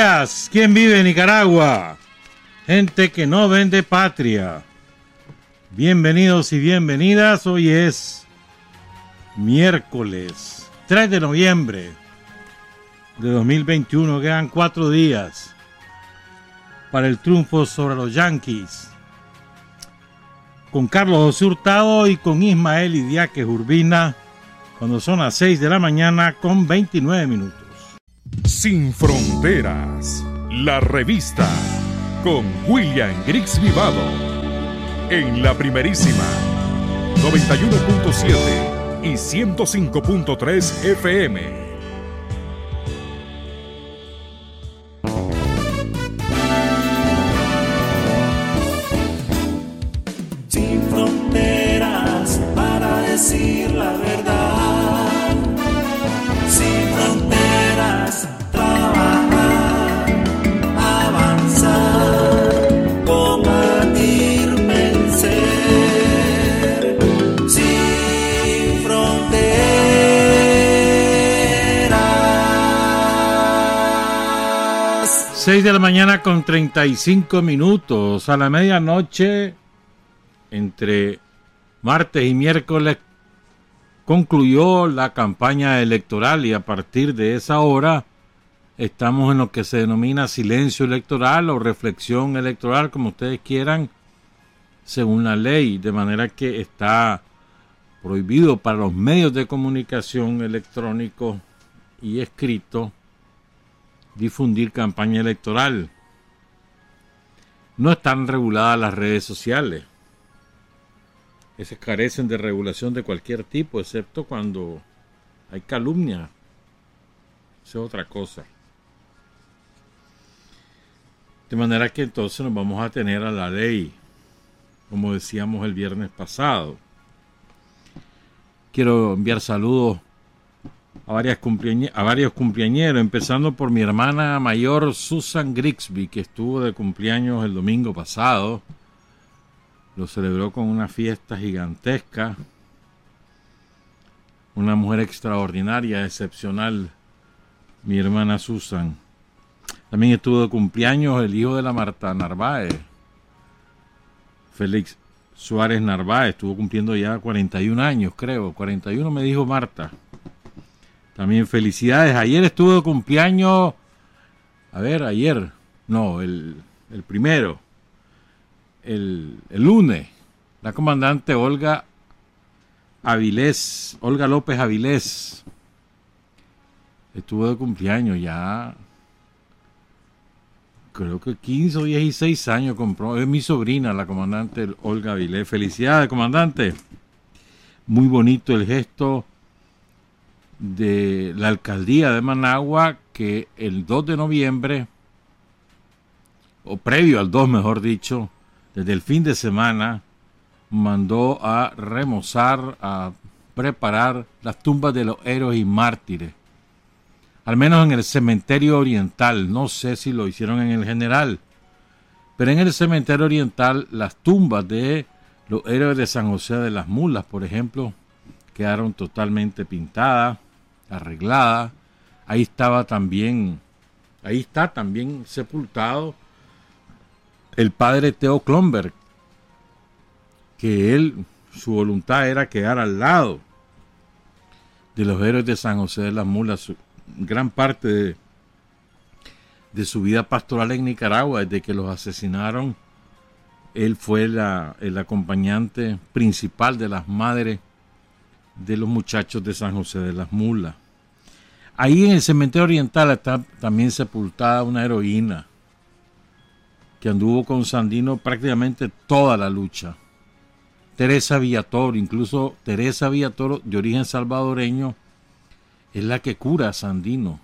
Días. ¿Quién vive en Nicaragua? Gente que no vende patria. Bienvenidos y bienvenidas. Hoy es miércoles 3 de noviembre de 2021. Quedan cuatro días para el triunfo sobre los Yankees. Con Carlos José Hurtado y con Ismael Idiáquez Urbina, cuando son las 6 de la mañana con 29 minutos. Sin Fronteras, la revista con William Griggs Vivado. En la primerísima 91.7 y 105.3 FM. De la mañana con 35 minutos. A la medianoche, entre martes y miércoles, concluyó la campaña electoral y a partir de esa hora estamos en lo que se denomina silencio electoral o reflexión electoral, como ustedes quieran, según la ley, de manera que está prohibido para los medios de comunicación electrónicos y escritos difundir campaña electoral. No están reguladas las redes sociales. Esas carecen de regulación de cualquier tipo, excepto cuando hay calumnia. Eso es otra cosa. De manera que entonces nos vamos a tener a la ley, como decíamos el viernes pasado. Quiero enviar saludos a, a varios cumpleañeros, empezando por mi hermana mayor Susan Grigsby, que estuvo de cumpleaños el domingo pasado. Lo celebró con una fiesta gigantesca. Una mujer extraordinaria, excepcional, mi hermana Susan. También estuvo de cumpleaños el hijo de la Marta Narváez, Félix Suárez Narváez, estuvo cumpliendo ya 41 años, creo. 41 me dijo Marta. También felicidades. Ayer estuvo de cumpleaños. A ver, ayer. No, el, primero. El, el, lunes. La comandante Olga Avilés. Olga López Avilés. Estuvo de cumpleaños ya. Creo que 15 o 16 años compró. Es mi sobrina, la comandante Olga Avilés. Felicidades, comandante. Muy bonito el gesto de la alcaldía de Managua que el 2 de noviembre, o previo al 2 mejor dicho, desde el fin de semana, mandó a remozar, a preparar las tumbas de los héroes y mártires. Al menos en el cementerio oriental, no sé si lo hicieron en el general, pero en el cementerio oriental las tumbas de los héroes de San José de las Mulas, por ejemplo, quedaron totalmente pintadas arreglada. Ahí estaba también, ahí está también sepultado el padre Teo Klomberg, que él, su voluntad era quedar al lado de los héroes de San José de las Mulas. gran parte de, su vida pastoral en Nicaragua, desde que los asesinaron, él fue el acompañante principal de las madres de los muchachos de San José de las Mulas. Ahí en el cementerio oriental está también sepultada una heroína que anduvo con Sandino prácticamente toda la lucha. Teresa Villatoro, incluso Teresa Villatoro, de origen salvadoreño, es la que cura a Sandino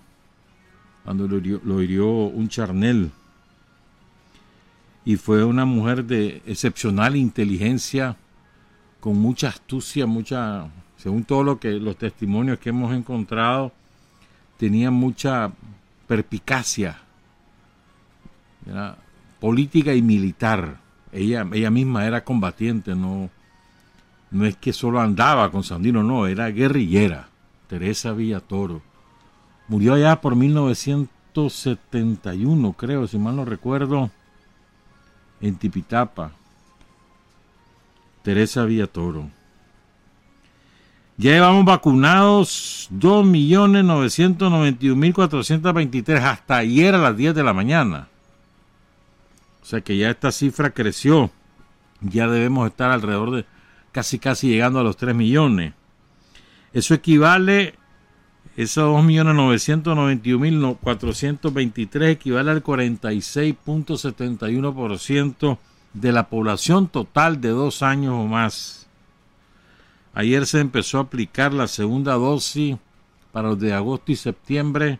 cuando lo hirió, un charnel. Y fue una mujer de excepcional inteligencia, con mucha astucia, mucha, según todo lo que los testimonios que hemos encontrado, tenía mucha perpicacia política y militar. Ella, ella misma era combatiente, no, no es que solo andaba con Sandino, no, era guerrillera. Teresa Villatoro. Murió allá por 1900, 1971, creo, si mal no recuerdo, en Tipitapa. Teresa Villatoro. Ya llevamos vacunados 2.991.423 hasta ayer a las 10 de la mañana. O sea que ya esta cifra creció. Ya debemos estar alrededor de casi casi llegando a los 3 millones. Eso equivale, esos 2.991.423 equivale al 46.71% de la población total de dos años o más. Ayer se empezó a aplicar la segunda dosis para los de agosto y septiembre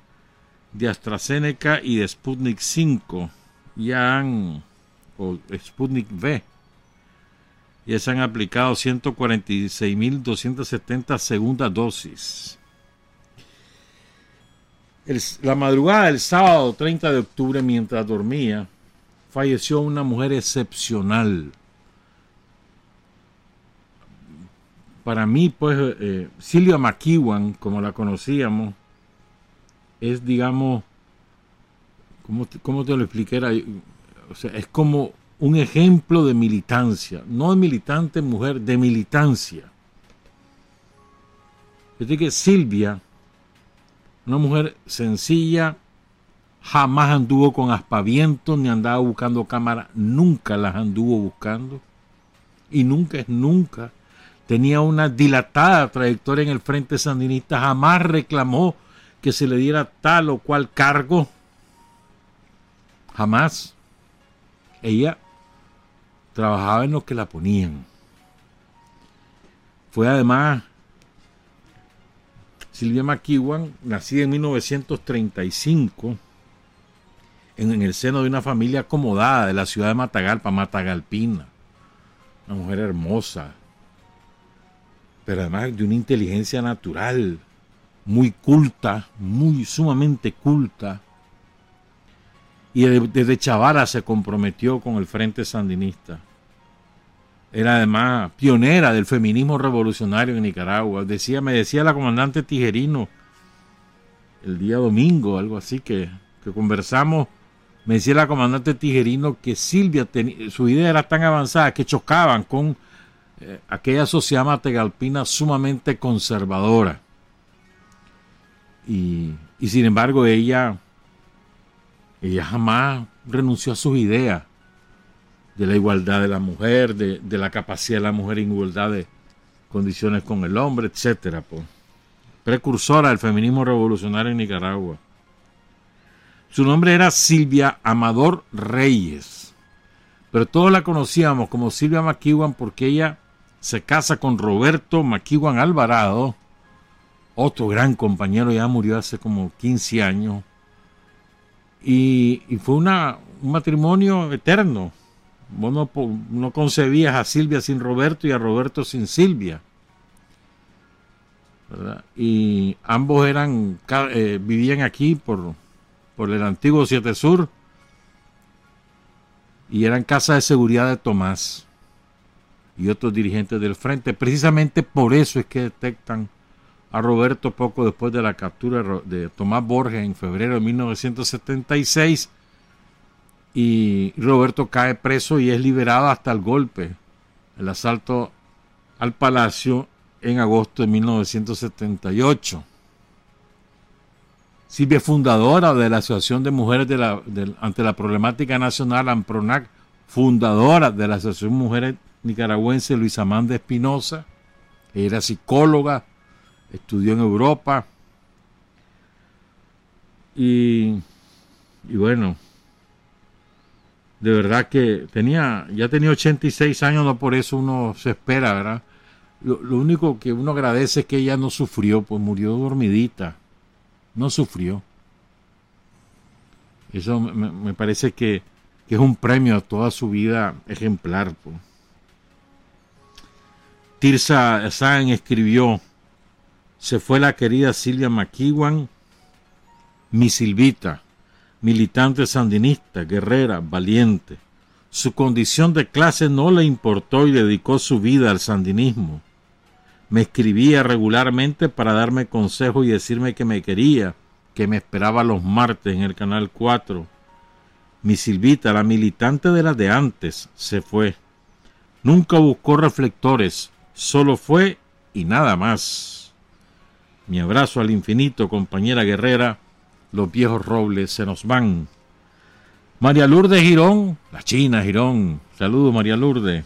de AstraZeneca y de Sputnik 5. Ya han, o Sputnik V, ya se han aplicado 146.270 segundas dosis. la madrugada del sábado 30 de octubre, mientras dormía, falleció una mujer excepcional. Para mí, pues, eh, Silvia McEwan, como la conocíamos, es, digamos, ¿cómo te, lo expliqué? O sea, es como un ejemplo de militancia, no de militante mujer, de militancia. Es que Silvia, una mujer sencilla, jamás anduvo con aspavientos ni andaba buscando cámara, nunca las anduvo buscando y nunca es nunca. Tenía una dilatada trayectoria en el Frente Sandinista, jamás reclamó que se le diera tal o cual cargo. Jamás. Ella trabajaba en lo que la ponían. Fue además Silvia McEwan, nacida en 1935, en, el seno de una familia acomodada de la ciudad de Matagalpa, Matagalpina. Una mujer hermosa, pero además de una inteligencia natural, muy culta, muy sumamente culta. Y desde chavala se comprometió con el Frente Sandinista. Era además pionera del feminismo revolucionario en Nicaragua. Decía, me decía la comandante Tijerino el día domingo, algo así, que, conversamos. Me decía la comandante Tijerino que Silvia, su idea era tan avanzada que chocaban con eh, aquella sociedad mategalpina sumamente conservadora. Y, sin embargo ella, ella jamás renunció a sus ideas de la igualdad de la mujer, de, la capacidad de la mujer en igualdad de condiciones con el hombre, etcétera. Pues. Precursora del feminismo revolucionario en Nicaragua. Su nombre era Silvia Amador Reyes, pero todos la conocíamos como Silvia McEwan porque ella se casa con Roberto McEwan Alvarado, otro gran compañero, ya murió hace como 15 años, y, fue una, un matrimonio eterno, Vos no, concebías a Silvia sin Roberto y a Roberto sin Silvia. Y ambos eran eh, vivían aquí por, por el antiguo Siete Sur y eran casa de seguridad de Tomás y otros dirigentes del frente. Precisamente por eso es que detectan a Roberto poco después de la captura de Tomás Borges en febrero de 1976 y Roberto cae preso y es liberado hasta el golpe, el asalto al palacio en agosto de 1978. Silvia fundadora de la Asociación de Mujeres de la, ante la Problemática Nacional, AMPRONAC, fundadora de la Asociación Mujeres Nicaragüense Luisa Amanda Espinosa, era psicóloga, estudió en Europa y, y bueno, de verdad que tenía, ya tenía 86 años, no por eso uno se espera, ¿verdad? Lo, único que uno agradece es que ella no sufrió, pues murió dormidita, no sufrió. Eso me, parece que, es un premio a toda su vida ejemplar. Pues. Tirsa Sáenz escribió, se fue la querida Silvia McEwan, mi Silvita militante sandinista, guerrera, valiente. Su condición de clase no le importó y dedicó su vida al sandinismo. Me escribía regularmente para darme consejo y decirme que me quería, que me esperaba los martes en el Canal 4. Mi Silvita, la militante de las de antes, se fue. Nunca buscó reflectores, solo fue y nada más. Mi abrazo al infinito, compañera guerrera, los viejos robles se nos van. María Lourdes Girón, la China Girón, saludo María Lourdes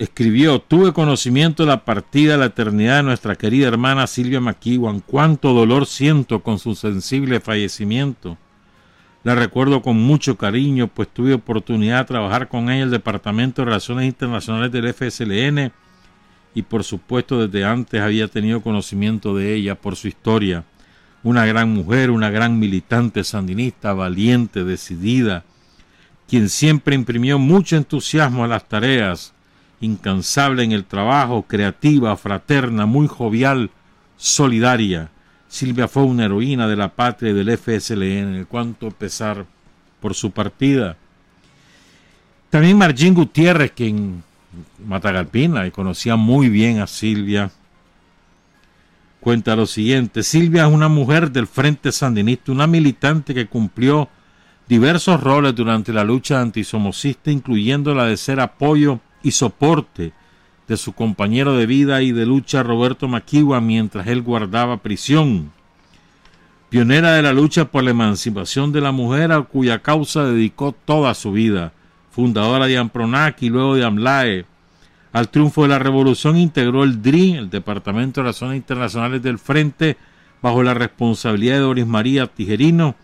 escribió, tuve conocimiento de la partida de la eternidad de nuestra querida hermana Silvia McEwan. Cuánto dolor siento con su sensible fallecimiento. La recuerdo con mucho cariño, pues tuve oportunidad de trabajar con ella en el Departamento de Relaciones Internacionales del FSLN y por supuesto desde antes había tenido conocimiento de ella por su historia. Una gran mujer, una gran militante sandinista, valiente, decidida, quien siempre imprimió mucho entusiasmo a las tareas, incansable en el trabajo, creativa, fraterna, muy jovial, solidaria. Silvia fue una heroína de la patria y del FSLN, cuanto pesar por su partida. También Marjín Gutiérrez, quien Matagalpina y conocía muy bien a Silvia, cuenta lo siguiente. Silvia es una mujer del Frente Sandinista, una militante que cumplió diversos roles durante la lucha antisomocista, incluyendo la de ser apoyo y soporte de su compañero de vida y de lucha Roberto Maquiwa mientras él guardaba prisión. Pionera de la lucha por la emancipación de la mujer a cuya causa dedicó toda su vida, fundadora de Ampronac y luego de AMLAE. Al triunfo de la revolución integró el DRI, el Departamento de Relaciones Internacionales del Frente, bajo la responsabilidad de Doris María Tijerino,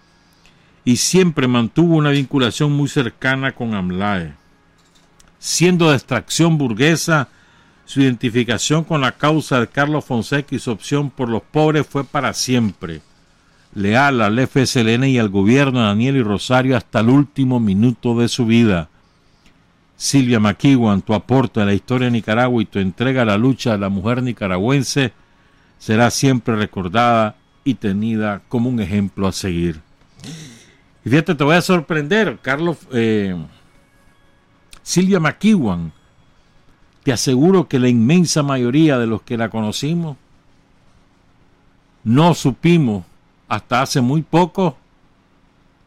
y siempre mantuvo una vinculación muy cercana con AMLAE siendo de extracción burguesa, su identificación con la causa de Carlos Fonseca y su opción por los pobres fue para siempre. Leal al FSLN y al gobierno de Daniel y Rosario hasta el último minuto de su vida. Silvia Maquiwan, tu aporte a la historia de Nicaragua y tu entrega a la lucha de la mujer nicaragüense será siempre recordada y tenida como un ejemplo a seguir. Y fíjate, te voy a sorprender, Carlos. Eh, Silvia McEwan, te aseguro que la inmensa mayoría de los que la conocimos no supimos hasta hace muy poco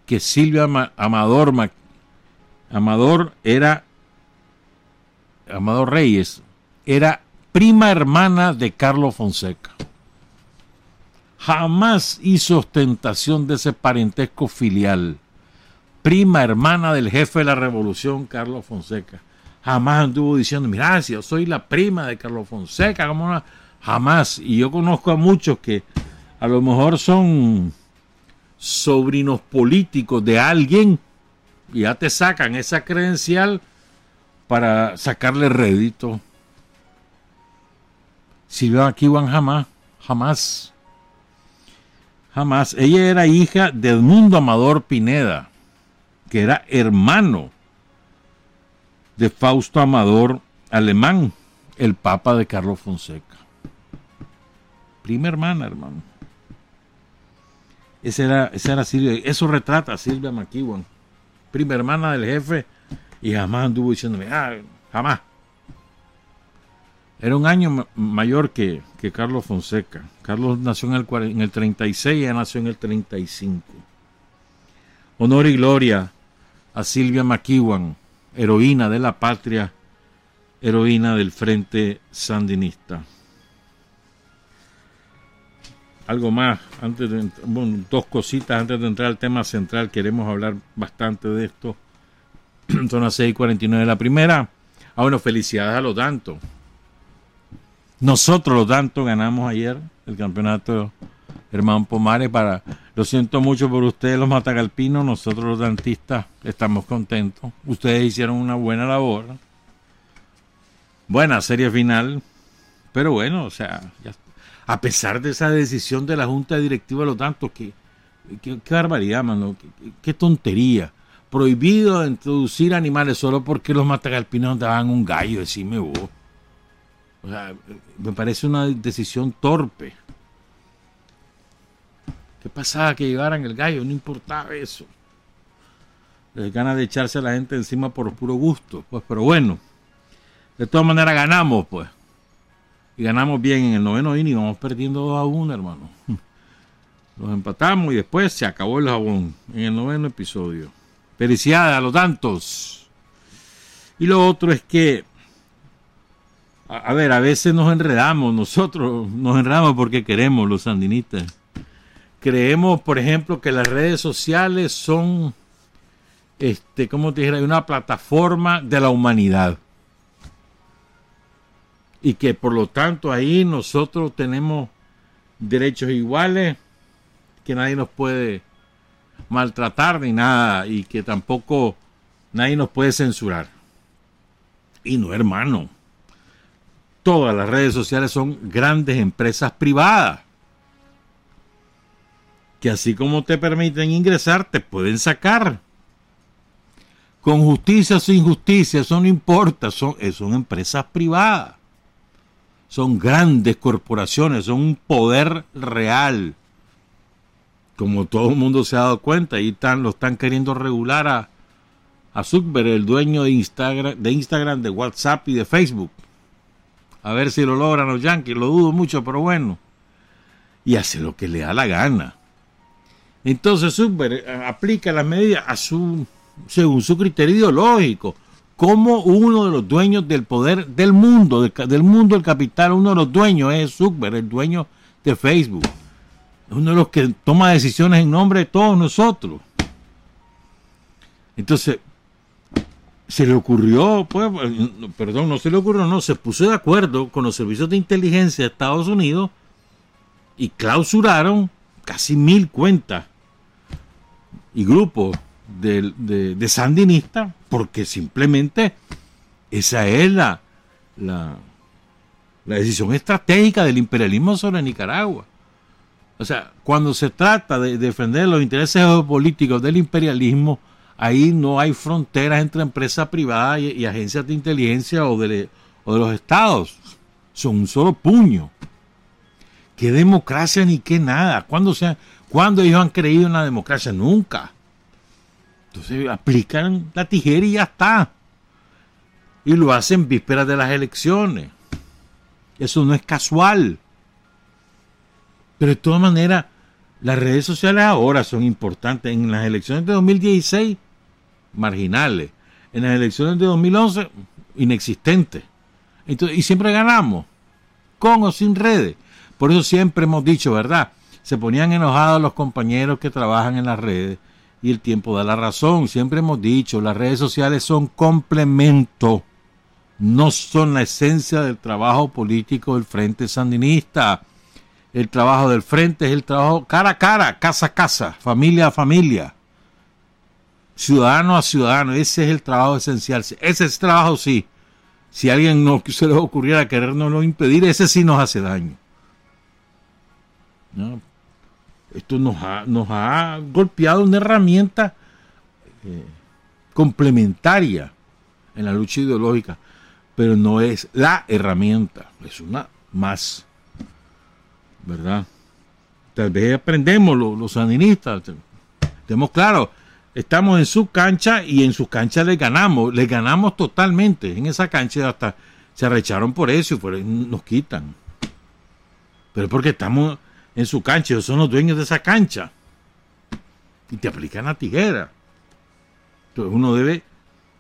que Silvia Amador, Amador era Amador Reyes era prima hermana de Carlos Fonseca. Jamás hizo ostentación de ese parentesco filial prima hermana del jefe de la revolución, Carlos Fonseca. Jamás anduvo diciendo, mira, si yo soy la prima de Carlos Fonseca, ¿cómo jamás. Y yo conozco a muchos que a lo mejor son sobrinos políticos de alguien y ya te sacan esa credencial para sacarle rédito. Silvia aquí van jamás, jamás, jamás. Ella era hija de Edmundo Amador Pineda que era hermano de Fausto Amador Alemán, el papa de Carlos Fonseca. Prima hermana, hermano. Esa era, esa era Silvia. Eso retrata a Silvia McEwan. Prima hermana del jefe y jamás anduvo diciéndome, ah, jamás. Era un año mayor que, que, Carlos Fonseca. Carlos nació en el, en el 36 y ella nació en el 35. Honor y gloria a Silvia McEwan, heroína de la patria, heroína del Frente Sandinista. Algo más, antes de, dos cositas antes de entrar al tema central, queremos hablar bastante de esto. Son las 6:49 de la primera. Ah, bueno, felicidades a los Dantos. Nosotros los Dantos ganamos ayer el campeonato Hermano Pomares para lo siento mucho por ustedes, los matagalpinos. Nosotros, los dentistas, estamos contentos. Ustedes hicieron una buena labor. Buena serie final. Pero bueno, o sea, a pesar de esa decisión de la Junta Directiva de los Tantos, que, qué barbaridad, mano. Qué, tontería. Prohibido introducir animales solo porque los matagalpinos daban un gallo, decime vos. O sea, me parece una decisión torpe. ¿Qué pasaba que llevaran el gallo? No importaba eso. Les ganas de echarse a la gente encima por puro gusto. Pues, pero bueno, de todas maneras ganamos, pues. y ganamos bien en el noveno inning, vamos perdiendo 2 a 1, hermano. Los empatamos y después se acabó el jabón en el noveno episodio. Felicidades a los tantos. Y lo otro es que, a, ver, a veces nos enredamos, nosotros nos enredamos porque queremos los sandinistas. Creemos, por ejemplo, que las redes sociales son, este, como te dijera, una plataforma de la humanidad. Y que por lo tanto ahí nosotros tenemos derechos iguales, que nadie nos puede maltratar ni nada y que tampoco nadie nos puede censurar. Y no, hermano. Todas las redes sociales son grandes empresas privadas que así como te permiten ingresar, te pueden sacar. Con justicia o sin justicia, eso no importa, son, son empresas privadas. Son grandes corporaciones, son un poder real como todo el mundo se ha dado cuenta, ahí están, lo están queriendo regular a, a Zuckerberg, el dueño de Instagram, de Instagram, de WhatsApp y de Facebook. A ver si lo logran los Yankees, lo dudo mucho, pero bueno. Y hace lo que le da la gana. Entonces Zuckerberg eh, aplica las medidas según su criterio ideológico. Como uno de los dueños del poder del mundo, del mundo del capital, uno de los dueños es Zuckerberg, el dueño de Facebook uno de los que toma decisiones en nombre de todos nosotros. Entonces, se le ocurrió, pues, perdón, no se le ocurrió, no, se puso de acuerdo con los servicios de inteligencia de Estados Unidos y clausuraron casi mil cuentas y grupos de, de, sandinistas porque simplemente esa es la, la, decisión estratégica del imperialismo sobre Nicaragua. O sea, cuando se trata de defender los intereses geopolíticos del imperialismo, ahí no hay fronteras entre empresas privadas y, agencias de inteligencia o de, los estados. Son un solo puño. ¿Qué democracia ni qué nada? ¿Cuándo, se ¿Cuándo ellos han creído en la democracia? Nunca. Entonces aplican la tijera y ya está. Y lo hacen vísperas de las elecciones. Eso no es casual. Pero de todas maneras, las redes sociales ahora son importantes. En las elecciones de 2016, marginales. En las elecciones de 2011, inexistentes. Entonces, y siempre ganamos, con o sin redes. Por eso siempre hemos dicho, ¿verdad? Se ponían enojados los compañeros que trabajan en las redes y el tiempo da la razón. Siempre hemos dicho, las redes sociales son complemento, no son la esencia del trabajo político del Frente Sandinista. El trabajo del frente es el trabajo cara a cara, casa a casa, familia a familia, ciudadano a ciudadano. Ese es el trabajo esencial. Ese es el trabajo, sí. Si alguien no se le ocurriera querernos impedir, ese sí nos hace daño. Esto nos ha, nos ha golpeado una herramienta eh, complementaria en la lucha ideológica, pero no es la herramienta, es una más. ¿verdad? Tal vez aprendemos los, sandinistas, tenemos claro, estamos en su cancha y en sus canchas le ganamos, le ganamos totalmente. En esa cancha hasta se arrecharon por eso y nos quitan. Pero porque estamos en su cancha, ellos son los dueños de esa cancha. Y te aplican la tijera. Entonces uno debe,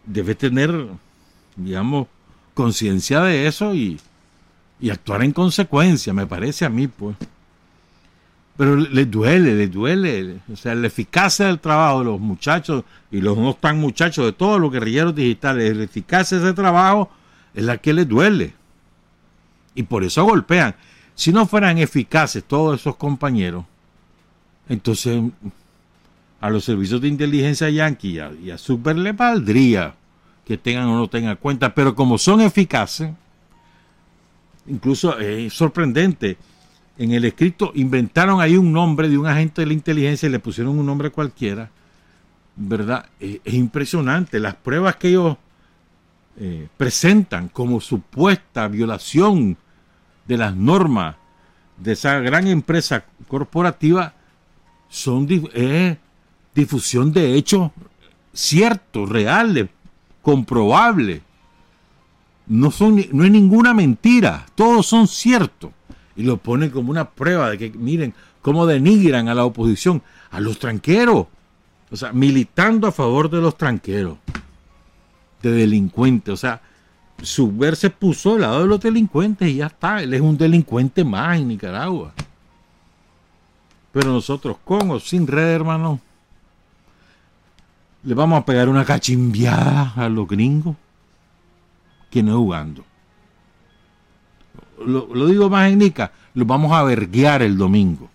debe tener, digamos, conciencia de eso y, y actuar en consecuencia, me parece a mí, pues. Pero le duele, le duele. O sea, la eficacia del trabajo de los muchachos y los no tan muchachos, de todos los guerrilleros digitales, la eficacia de ese trabajo es la que les duele. Y por eso golpean. Si no fueran eficaces todos esos compañeros, entonces a los servicios de inteligencia yanqui y a, y Super le valdría que tengan o no tengan cuenta, pero como son eficaces, incluso es sorprendente. En el escrito inventaron ahí un nombre de un agente de la inteligencia y le pusieron un nombre cualquiera. ¿Verdad? Es, impresionante. Las pruebas que ellos eh, presentan como supuesta violación de las normas de esa gran empresa corporativa son difusión de hechos ciertos, reales, comprobables no, son, no es ninguna mentira, todos son ciertos. Y lo ponen como una prueba de que, miren, cómo denigran a la oposición, a los tranqueros. O sea, militando a favor de los tranqueros, de delincuentes. O sea, Subver se puso al lado de los delincuentes y ya está. Él es un delincuente más en Nicaragua. Pero nosotros, con o sin red, hermano, le vamos a pegar una cachimbiada a los gringos que no jugando. Lo, digo más en Nica, los vamos a verguear el domingo.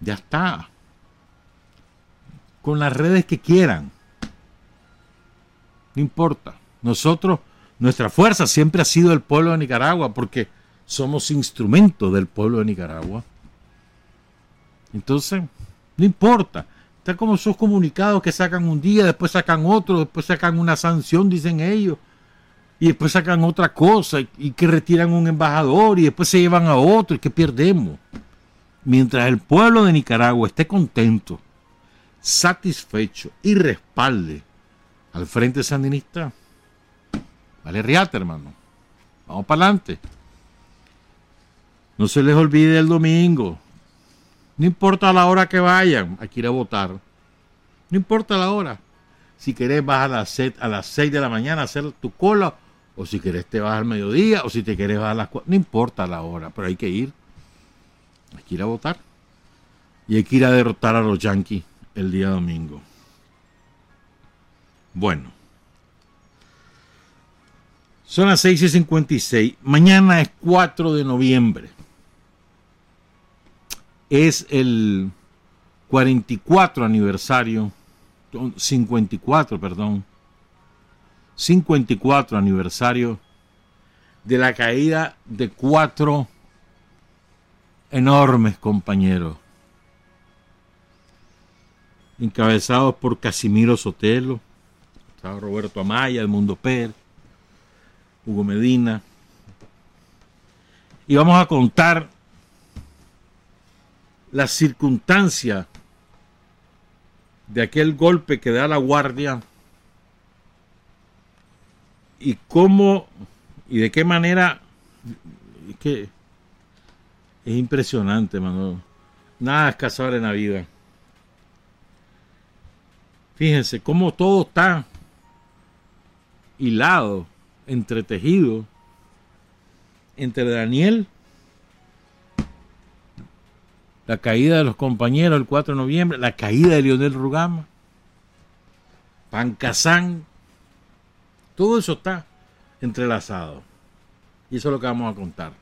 Ya está. Con las redes que quieran. No importa. Nosotros, nuestra fuerza siempre ha sido el pueblo de Nicaragua porque somos instrumentos del pueblo de Nicaragua. Entonces, no importa. Está como esos comunicados que sacan un día, después sacan otro, después sacan una sanción, dicen ellos, y después sacan otra cosa, y, que retiran un embajador, y después se llevan a otro, y que perdemos. Mientras el pueblo de Nicaragua esté contento, satisfecho y respalde al Frente Sandinista, vale riata, hermano. Vamos para adelante. No se les olvide el domingo. No importa la hora que vayan, hay que ir a votar. No importa la hora. Si querés vas a las 6, a las 6 de la mañana a hacer tu cola, o si querés te vas al mediodía, o si te querés vas a las 4. No importa la hora, pero hay que ir. Hay que ir a votar. Y hay que ir a derrotar a los Yankees el día domingo. Bueno. Son las 6 y 56. Mañana es 4 de noviembre es el 44 aniversario, 54, perdón, 54 aniversario de la caída de cuatro enormes compañeros, encabezados por Casimiro Sotelo, Roberto Amaya, Edmundo Pérez, Hugo Medina. Y vamos a contar la circunstancia de aquel golpe que da la guardia y cómo y de qué manera es que es impresionante, mano. Nada es en la vida. Fíjense cómo todo está hilado, entretejido entre Daniel la caída de los compañeros el 4 de noviembre, la caída de Lionel Rugama, Pancasán, todo eso está entrelazado. Y eso es lo que vamos a contar.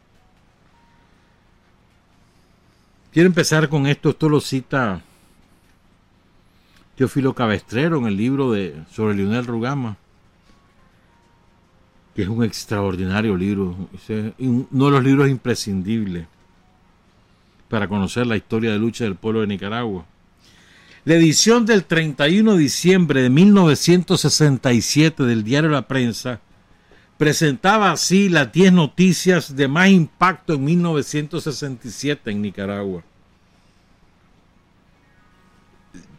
Quiero empezar con esto, esto lo cita Teófilo Cabestrero en el libro de, sobre Lionel Rugama, que es un extraordinario libro, uno de los libros imprescindibles para conocer la historia de lucha del pueblo de Nicaragua. La edición del 31 de diciembre de 1967 del diario La Prensa presentaba así las 10 noticias de más impacto en 1967 en Nicaragua.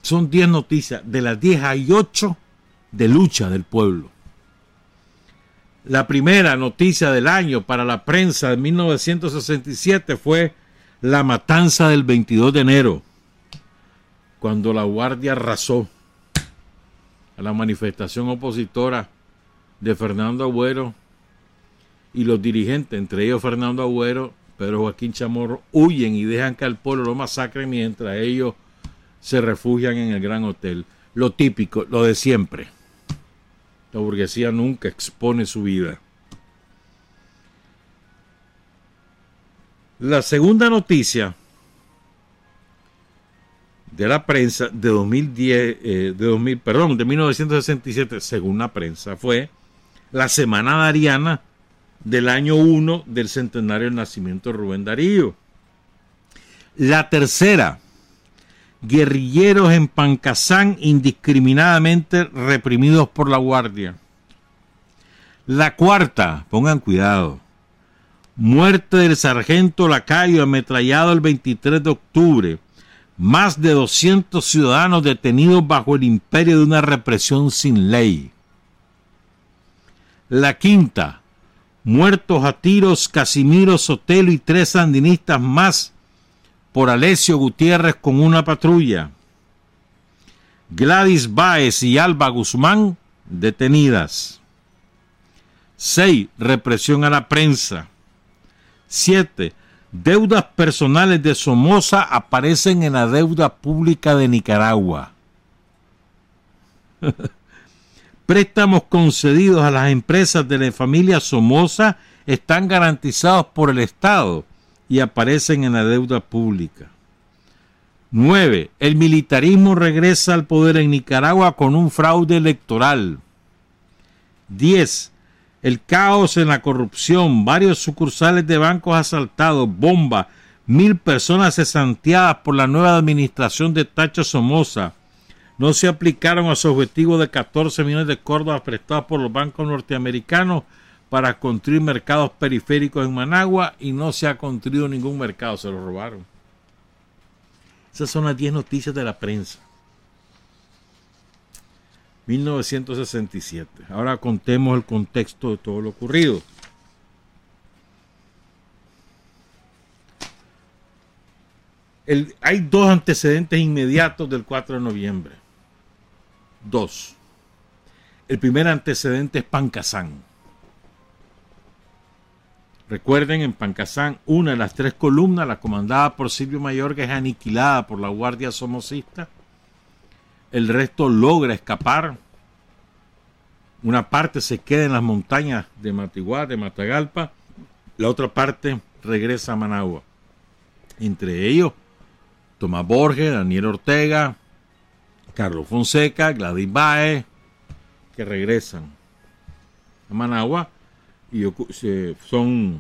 Son 10 noticias, de las 10 hay 8 de lucha del pueblo. La primera noticia del año para la prensa de 1967 fue la matanza del 22 de enero, cuando la Guardia arrasó a la manifestación opositora de Fernando Agüero y los dirigentes, entre ellos Fernando Agüero, Pedro Joaquín Chamorro, huyen y dejan que al pueblo lo masacre mientras ellos se refugian en el Gran Hotel. Lo típico, lo de siempre. La burguesía nunca expone su vida. La segunda noticia de la prensa de 2010, eh, de 2000, perdón, de 1967, según la prensa, fue la semana dariana del año 1 del centenario del nacimiento de Rubén Darío. La tercera, guerrilleros en Pancasán indiscriminadamente reprimidos por la Guardia. La cuarta, pongan cuidado, Muerte del sargento Lacayo ametrallado el 23 de octubre. Más de 200 ciudadanos detenidos bajo el imperio de una represión sin ley. La quinta, muertos a tiros Casimiro Sotelo y tres sandinistas más por Alessio Gutiérrez con una patrulla. Gladys Báez y Alba Guzmán detenidas. 6. Represión a la prensa. 7. Deudas personales de Somoza aparecen en la deuda pública de Nicaragua. Préstamos concedidos a las empresas de la familia Somoza están garantizados por el Estado y aparecen en la deuda pública. 9. El militarismo regresa al poder en Nicaragua con un fraude electoral. 10. El caos en la corrupción, varios sucursales de bancos asaltados, bomba, mil personas cesanteadas por la nueva administración de Tacho Somoza. No se aplicaron a su objetivo de 14 millones de córdobas prestados por los bancos norteamericanos para construir mercados periféricos en Managua y no se ha construido ningún mercado, se lo robaron. Esas son las 10 noticias de la prensa. 1967. Ahora contemos el contexto de todo lo ocurrido. hay dos antecedentes inmediatos del 4 de noviembre. Dos. El primer antecedente es Pancasán. Recuerden, en Pancasán, una de las tres columnas, la comandada por Silvio Mayorga, es aniquilada por la Guardia Somocista. El resto logra escapar. Una parte se queda en las montañas de Matiguá, de Matagalpa. La otra parte regresa a Managua. Entre ellos, Tomás Borges, Daniel Ortega, Carlos Fonseca, Gladys Baez, que regresan a Managua y son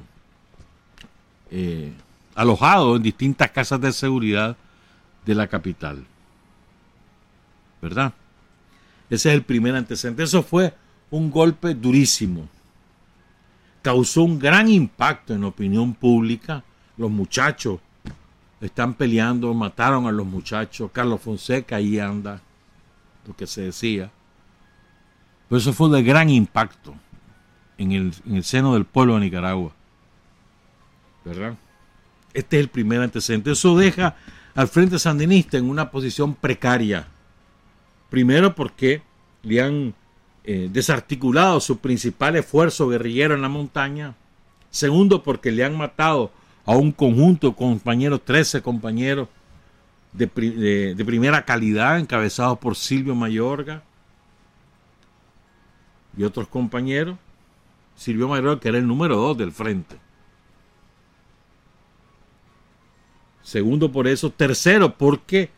eh, alojados en distintas casas de seguridad de la capital. ¿Verdad? Ese es el primer antecedente. Eso fue un golpe durísimo. Causó un gran impacto en la opinión pública. Los muchachos están peleando, mataron a los muchachos. Carlos Fonseca ahí anda, lo que se decía. Pero eso fue de gran impacto en el, seno del pueblo de Nicaragua. ¿Verdad? Este es el primer antecedente. Eso deja al Frente Sandinista en una posición precaria. Primero porque le han eh, desarticulado su principal esfuerzo guerrillero en la montaña. Segundo porque le han matado a un conjunto de compañeros, 13 compañeros de primera calidad, encabezados por Silvio Mayorga y otros compañeros. Silvio Mayor, que era el número dos del frente. Segundo por eso. Tercero porque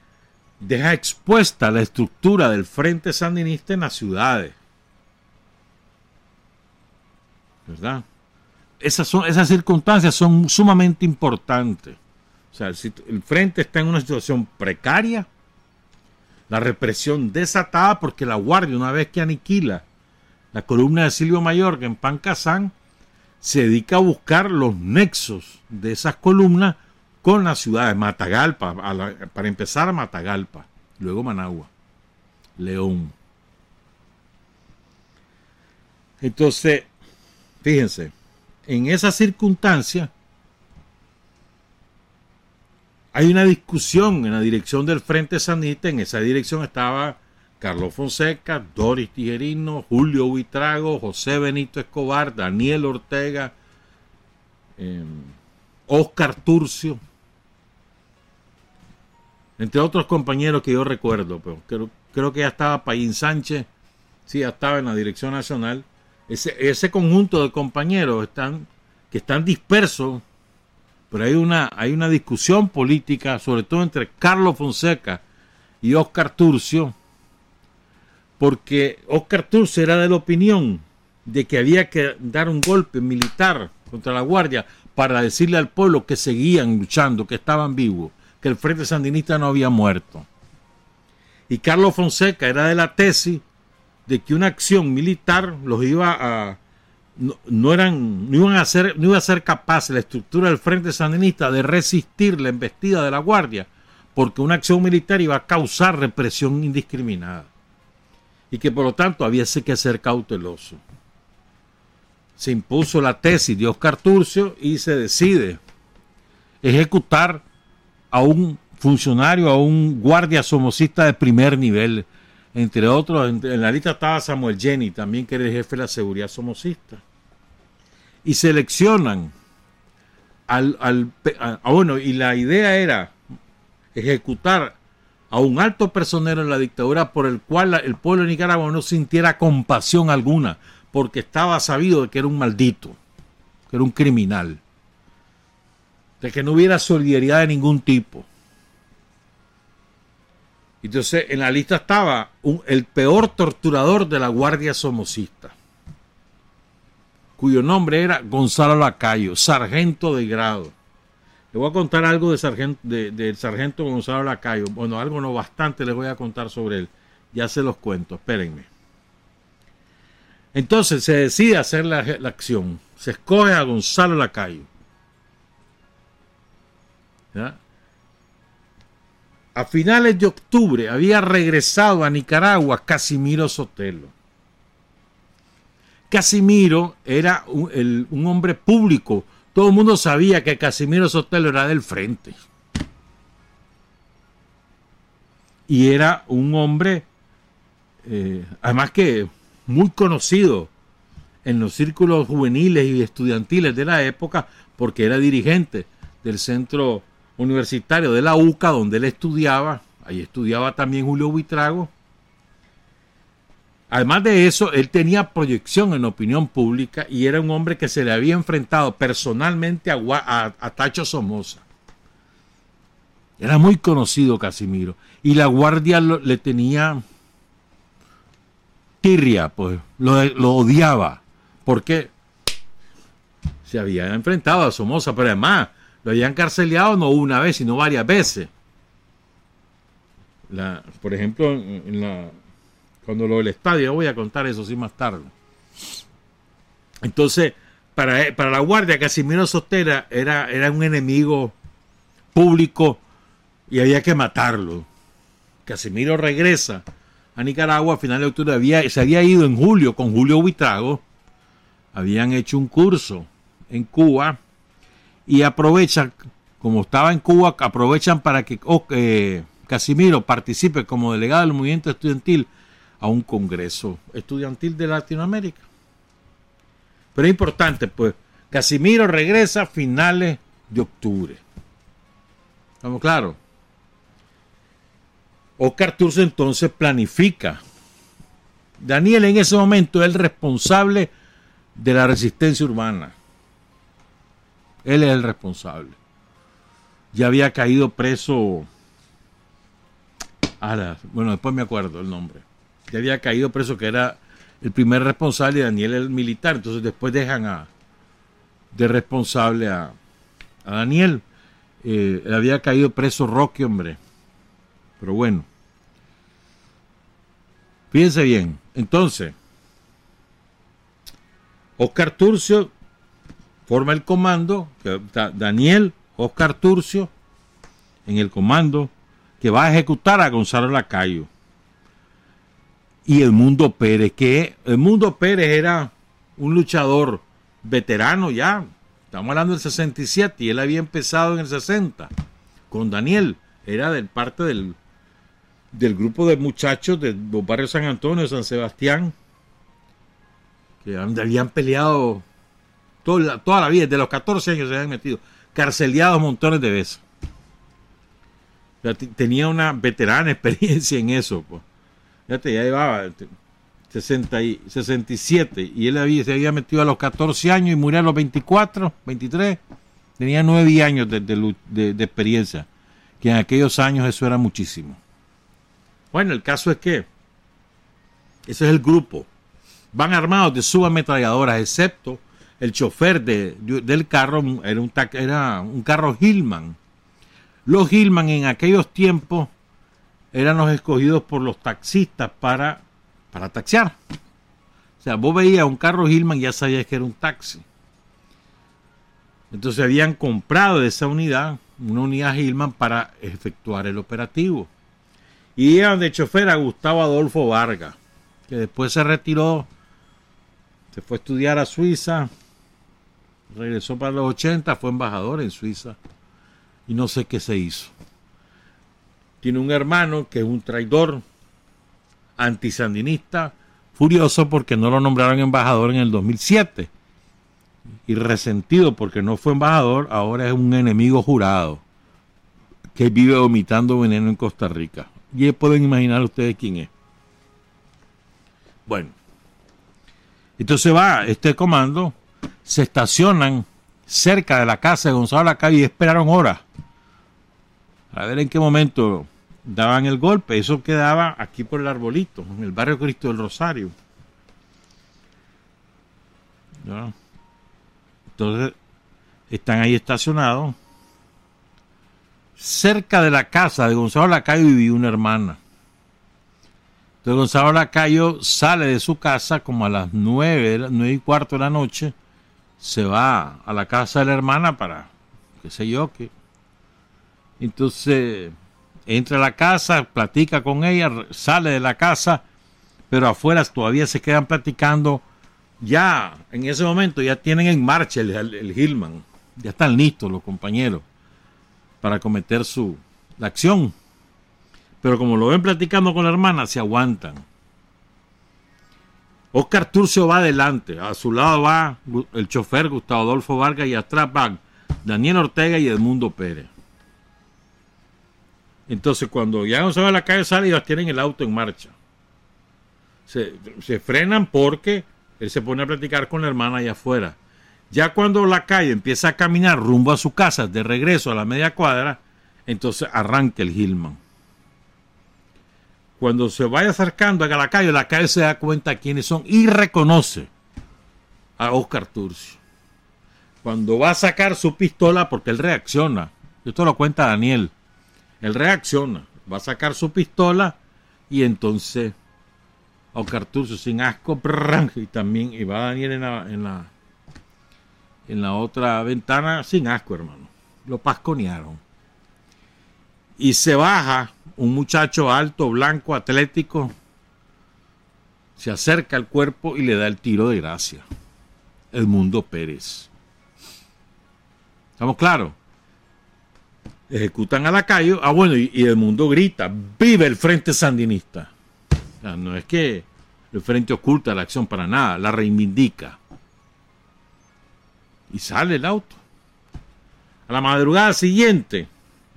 deja expuesta la estructura del Frente Sandinista en las ciudades. ¿Verdad? Esas, son, esas circunstancias son sumamente importantes. O sea, el frente está en una situación precaria, la represión desatada porque la Guardia, una vez que aniquila la columna de Silvio Mayor, que en Pancasán se dedica a buscar los nexos de esas columnas con la ciudad de Matagalpa, para empezar Matagalpa, luego Managua, León. Entonces, fíjense, en esa circunstancia hay una discusión en la dirección del Frente Sanista, en esa dirección estaba Carlos Fonseca, Doris Tijerino, Julio Huitrago, José Benito Escobar, Daniel Ortega, Oscar em, Turcio, entre otros compañeros que yo recuerdo, pero creo, que ya estaba Payín Sánchez, sí, ya estaba en la dirección nacional. Ese, ese conjunto de compañeros están, que están dispersos, pero hay una, hay una discusión política, sobre todo entre Carlos Fonseca y Oscar Turcio, porque Oscar Turce era de la opinión de que había que dar un golpe militar contra la Guardia para decirle al pueblo que seguían luchando, que estaban vivos, que el Frente Sandinista no había muerto. Y Carlos Fonseca era de la tesis de que una acción militar los iba a no, eran no iban a ser no iba a ser capaz la estructura del Frente Sandinista de resistir la embestida de la Guardia, porque una acción militar iba a causar represión indiscriminada y que por lo tanto había que ser cauteloso. se impuso la tesis de Oscar Turcio y se decide ejecutar a un funcionario, a un guardia somocista de primer nivel. Entre otros, en, la lista estaba Samuel Jenny, también que era el jefe de la seguridad somocista. Y seleccionan al, al bueno, y la idea era ejecutar a un alto personero en la dictadura por el cual el pueblo de Nicaragua no sintiera compasión alguna, porque estaba sabido de que era un maldito, que era un criminal, de que no hubiera solidaridad de ningún tipo. Entonces en la lista estaba el peor torturador de la Guardia Somocista, cuyo nombre era Gonzalo Lacayo, sargento de grado. Le voy a contar algo de sargento, del sargento Gonzalo Lacayo. Bueno, algo no bastante les voy a contar sobre él. Ya se los cuento, espérenme. Entonces se decide hacer la, acción. Se escoge a Gonzalo Lacayo. A finales de octubre había regresado a Nicaragua Casimiro Sotelo. Casimiro era un hombre público. Todo el mundo sabía que Casimiro Sotelo era del frente. Y era un hombre, eh, además que muy conocido en los círculos juveniles y estudiantiles de la época porque era dirigente del centro universitario de la UCA donde él estudiaba, ahí estudiaba también Julio Buitrago. Además de eso, él tenía proyección en opinión pública y era un hombre que se le había enfrentado personalmente a, Tacho Somoza. Era muy conocido Casimiro y la guardia le tenía pues lo, odiaba, porque se había enfrentado a Somoza, pero además lo habían carceleado no una vez, sino varias veces. Por ejemplo, en la, cuando lo del estadio, voy a contar eso sí más tarde. Entonces, para, para la Guardia, Casimiro Sotera era, era un enemigo público y había que matarlo. Casimiro regresa a Nicaragua a finales de octubre. Había, se había ido en julio con Julio Buitrago. Habían hecho un curso en Cuba y aprovechan, como estaba en Cuba, aprovechan para que eh, Casimiro participe como delegado del movimiento estudiantil a un congreso estudiantil de Latinoamérica. Pero es importante, pues, Casimiro regresa a finales de octubre. ¿Estamos claros? Oscar Turce entonces planifica. Daniel en ese momento es el responsable de la resistencia urbana. Él es el responsable. Ya había caído preso. bueno, después me acuerdo el nombre. Había caído preso que era el primer responsable y Daniel el militar. Entonces después dejan de responsable a, Daniel. Eh, había caído preso Roque, hombre. Pero bueno. Fíjense bien. Entonces, Oscar Turcio forma el comando, Daniel, Oscar Turcio, en el comando que va a ejecutar a Gonzalo Lacayo. Y el Mundo Pérez, que el Mundo Pérez era un luchador veterano ya, estamos hablando del 67 y él había empezado en el 60 con Daniel, era del parte del, del grupo de muchachos de los barrios San Antonio, San Sebastián, que habían peleado toda, toda la vida, desde los 14 años se habían metido, carceleados montones de veces. tenía una veterana experiencia en eso. Pues. Fíjate, ya llevaba 60 y, 67 y él había, se había metido a los 14 años y murió a los 24, 23. Tenía 9 años de, de experiencia, que en aquellos años eso era muchísimo. Bueno, el caso es que ese es el grupo. Van armados de subametralladoras, excepto el chofer de, del carro, era un, era un carro Hillman. Los Hillman en aquellos tiempos eran los escogidos por los taxistas para, para taxiar. O sea, vos veías un carro Hillman y ya sabías que era un taxi. Entonces habían comprado de esa unidad, una unidad Hillman para efectuar el operativo. Y iban de chofer a Gustavo Adolfo Vargas, que después se retiró, Se fue a estudiar a Suiza, regresó para los 80, fue embajador en Suiza y no sé qué se hizo. Tiene un hermano que es un traidor, antisandinista, furioso porque no lo nombraron embajador en el 2007 y resentido porque no fue embajador, ahora es un enemigo jurado que vive vomitando veneno en Costa Rica. Y pueden imaginar ustedes quién es. Bueno, entonces va este comando, se estacionan cerca de la casa de Gonzalo Lacayo y esperaron horas a ver en qué momento daban el golpe. Eso quedaba aquí por el arbolito, en el barrio Cristo del Rosario. Entonces, están ahí estacionados. Cerca de la casa de Gonzalo Lacayo vivía una hermana. Entonces Gonzalo Lacayo sale de su casa como a las nueve, nueve y cuarto de la noche, se va a la casa de la hermana para, qué sé yo, que... Entonces entra a la casa, platica con ella, sale de la casa, pero afuera todavía se quedan platicando. Ya, en ese momento, ya tienen en marcha el, el, Hillman. Ya están listos los compañeros para cometer su la acción. Pero como lo ven platicando con la hermana, se aguantan. Oscar Turcio va adelante. A su lado va el chofer Gustavo Adolfo Vargas y atrás van Daniel Ortega y Edmundo Pérez. Entonces, cuando ya no se va a la calle, sale y las tienen el auto en marcha. Se, frenan porque él se pone a platicar con la hermana allá afuera. Ya cuando la calle empieza a caminar rumbo a su casa, de regreso a la media cuadra, entonces arranca el Gilman. Cuando se vaya acercando a la calle, la calle se da cuenta quiénes son y reconoce a Oscar Turcio. Cuando va a sacar su pistola, porque él reacciona, esto lo cuenta Daniel, él reacciona, va a sacar su pistola y entonces Turcio sin asco y también y va Daniel en la, en la en la otra ventana sin asco, hermano. Lo pasconearon. Y se baja un muchacho alto, blanco, atlético, se acerca al cuerpo y le da el tiro de gracia. Edmundo Pérez. ¿Estamos claros? Ejecutan a la calle, ah bueno, y, el mundo grita, vive el Frente Sandinista. no es que el Frente oculta la acción para nada, la reivindica. Y sale el auto. A la madrugada siguiente,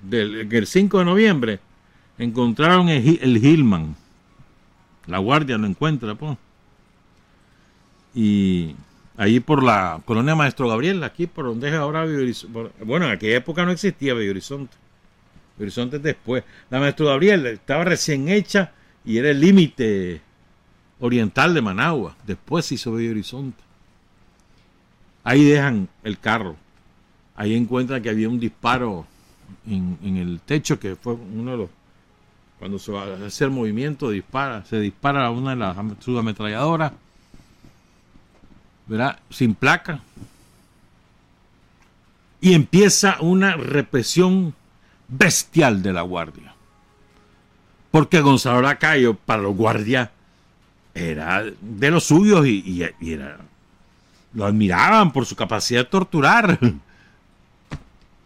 del, el 5 de noviembre, encontraron el, el Hillman. La guardia lo encuentra, pues. Y ahí por la colonia Maestro Gabriel, aquí por donde es ahora Bueno, en aquella época no existía Bello Horizonte. Horizonte después. La Maestro Gabriel estaba recién hecha y era el límite oriental de Managua. Después se hizo Bello Horizonte. Ahí dejan el carro. Ahí encuentran que había un disparo en, el techo que fue uno de los cuando se va a hacer movimiento dispara se dispara una de las subametralladoras Sin placa. Y empieza una represión bestial de la guardia. Porque Gonzalo Lacayo, para los guardias, era de los suyos y, era, lo admiraban por su capacidad de torturar.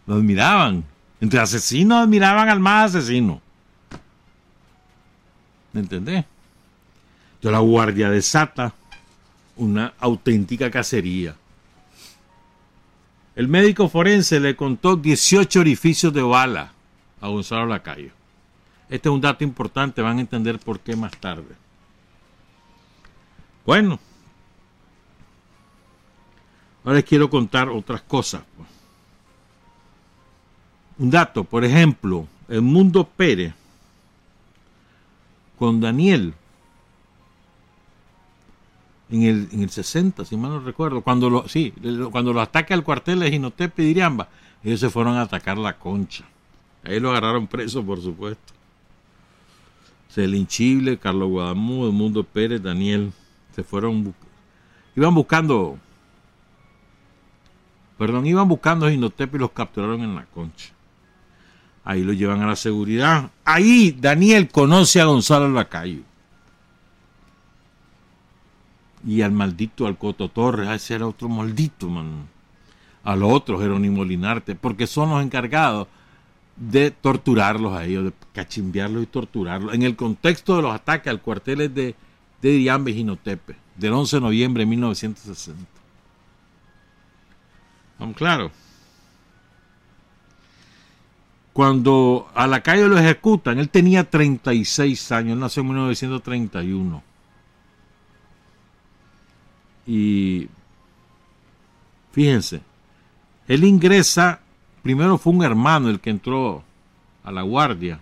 Lo admiraban. Entre asesinos admiraban al más asesino. ¿Me entendés? Entonces la guardia desata una auténtica cacería. El médico forense le contó 18 orificios de bala a Gonzalo Lacayo. Este es un dato importante, van a entender por qué más tarde. Bueno, ahora les quiero contar otras cosas. Pues. Un dato, por ejemplo, el Mundo Pérez con Daniel en el, en el 60, si mal no recuerdo, cuando lo, sí, cuando lo ataca el cuartel de Ginotepe y Diriamba, ellos se fueron a atacar la concha. Ahí lo agarraron preso, por supuesto. Celinchible, Carlos Guadamú, Mundo Pérez, Daniel, se fueron, iban buscando, perdón, iban buscando a Ginotepe y los capturaron en la concha. Ahí lo llevan a la seguridad. Ahí Daniel conoce a Gonzalo Lacayo y al maldito Alcoto Torres, a ese era otro maldito, man. Al otro, Jerónimo Linarte, porque son los encargados de torturarlos a ellos, de cachimbearlos y torturarlos, en el contexto de los ataques al cuartel de, de Diambe y Jinotepe, del 11 de noviembre de 1960. Vamos, claro. Cuando a la calle lo ejecutan, él tenía 36 años, nació en 1931. Y fíjense, él ingresa, primero fue un hermano el que entró a la guardia,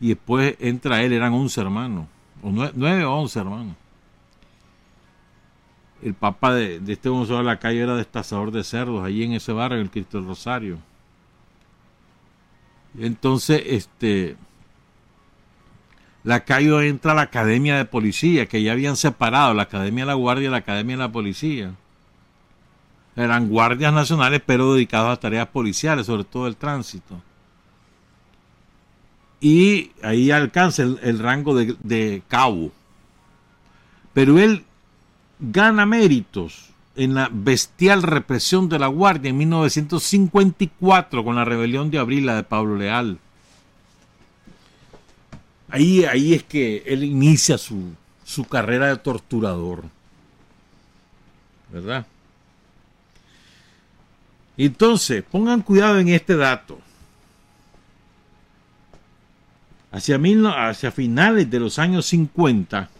y después entra él, eran 11 hermanos, o 9 o 11 hermanos. El papá de, este Gonzalo de la calle era destazador de cerdos, allí en ese barrio, en el Cristo del Rosario. Entonces, este, la Cayo entra a la Academia de Policía, que ya habían separado la Academia de la Guardia y la Academia de la Policía. Eran guardias nacionales, pero dedicados a tareas policiales, sobre todo el tránsito. Y ahí alcanza el, rango de, de cabo. Pero él gana méritos en la bestial represión de la Guardia en 1954 con la rebelión de abril de Pablo Leal. Ahí, ahí es que él inicia su, su carrera de torturador. ¿Verdad? Entonces, pongan cuidado en este dato. Hacia, mil, hacia finales de los años 50,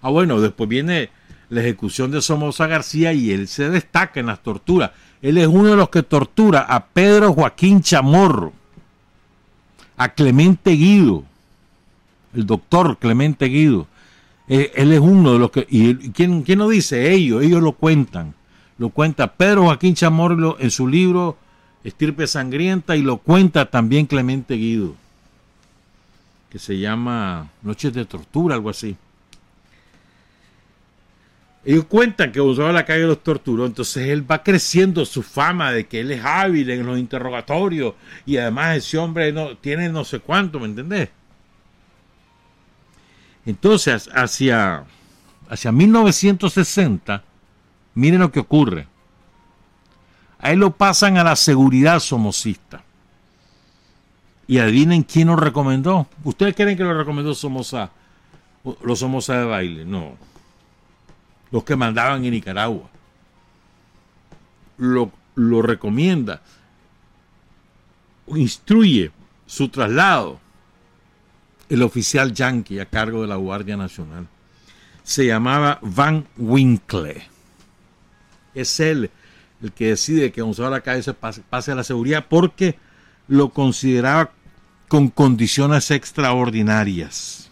ah bueno, después viene la ejecución de Somoza García y él se destaca en las torturas. Él es uno de los que tortura a Pedro Joaquín Chamorro, a Clemente Guido, el doctor Clemente Guido. Eh, él, es uno de los que... ¿Y quién, quién lo dice? Ellos, ellos lo cuentan. Lo cuenta Pedro Joaquín Chamorro en su libro Estirpe Sangrienta y lo cuenta también Clemente Guido, que se llama Noches de Tortura, algo así. Ellos cuentan que Gonzalo la calle los torturó, entonces él va creciendo su fama de que él es hábil en los interrogatorios y además ese hombre no, tiene no sé cuánto, ¿me entendés? Entonces, hacia, hacia 1960, miren lo que ocurre. A él lo pasan a la seguridad somocista. Y adivinen quién lo recomendó. ¿Ustedes creen que lo recomendó Somoza? Los Somoza de baile. No los que mandaban en Nicaragua. Lo, lo recomienda, instruye su traslado el oficial yankee a cargo de la Guardia Nacional. Se llamaba Van Winkle. Es él el que decide que Gonzalo Lacalle se pase, pase a la seguridad porque lo consideraba con condiciones extraordinarias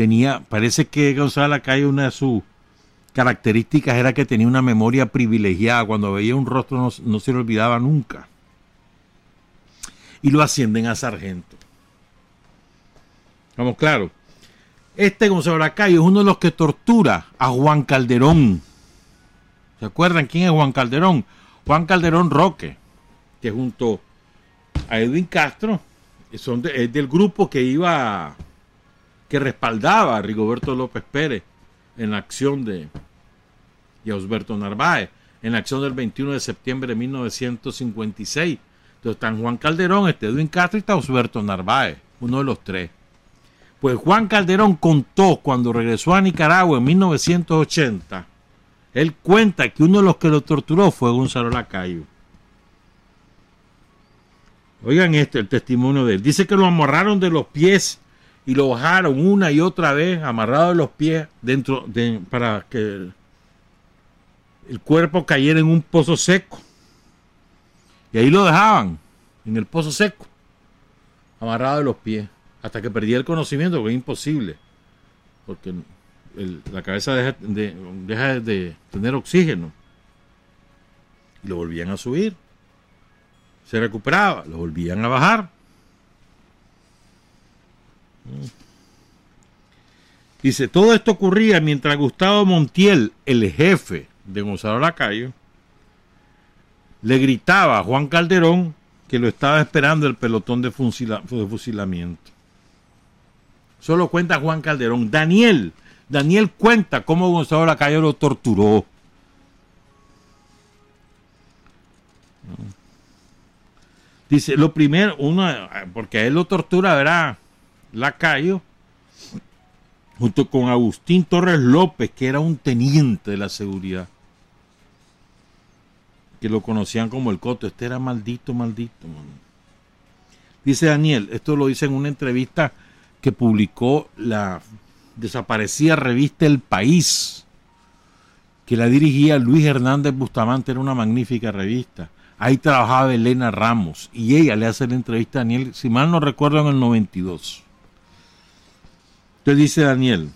tenía, parece que Gonzalo Lacalle una de sus características era que tenía una memoria privilegiada, cuando veía un rostro no, se le olvidaba nunca. Y lo ascienden a sargento. Vamos, claro. Este Gonzalo Lacalle es uno de los que tortura a Juan Calderón. ¿Se acuerdan quién es Juan Calderón? Juan Calderón Roque, que junto a Edwin Castro son es del grupo que iba que respaldaba a Rigoberto López Pérez en la acción de y a Osberto Narváez en la acción del 21 de septiembre de 1956. Entonces están Juan Calderón, este Edwin Castro y está Osberto Narváez, uno de los tres. Pues Juan Calderón contó cuando regresó a Nicaragua en 1980, él cuenta que uno de los que lo torturó fue Gonzalo Lacayo. Oigan este, el testimonio de él. Dice que lo amarraron de los pies y lo bajaron una y otra vez amarrado de los pies dentro de, para que el cuerpo cayera en un pozo seco. Y ahí lo dejaban, en el pozo seco, amarrado de los pies, hasta que perdía el conocimiento, que es imposible, porque la cabeza deja de, tener oxígeno. Y lo volvían a subir. Se recuperaba, lo volvían a bajar Dice, todo esto ocurría mientras Gustavo Montiel, el jefe de Gonzalo Lacayo, le gritaba a Juan Calderón que lo estaba esperando el pelotón de, fusilamiento. Solo cuenta Juan Calderón. Daniel, Daniel cuenta cómo Gonzalo Lacayo lo torturó. Dice, lo primero, uno, porque a él lo tortura, verá, Lacayo, junto con Agustín Torres López, que era un teniente de la seguridad, que lo conocían como el Coto. Este era maldito, maldito. Dice Daniel, esto lo dice en una entrevista que publicó la desaparecida revista El País, que la dirigía Luis Hernández Bustamante, era una magnífica revista. Ahí trabajaba Elena Ramos y ella le hace la entrevista a Daniel, si mal no recuerdo, en el 92. Entonces dice Daniel,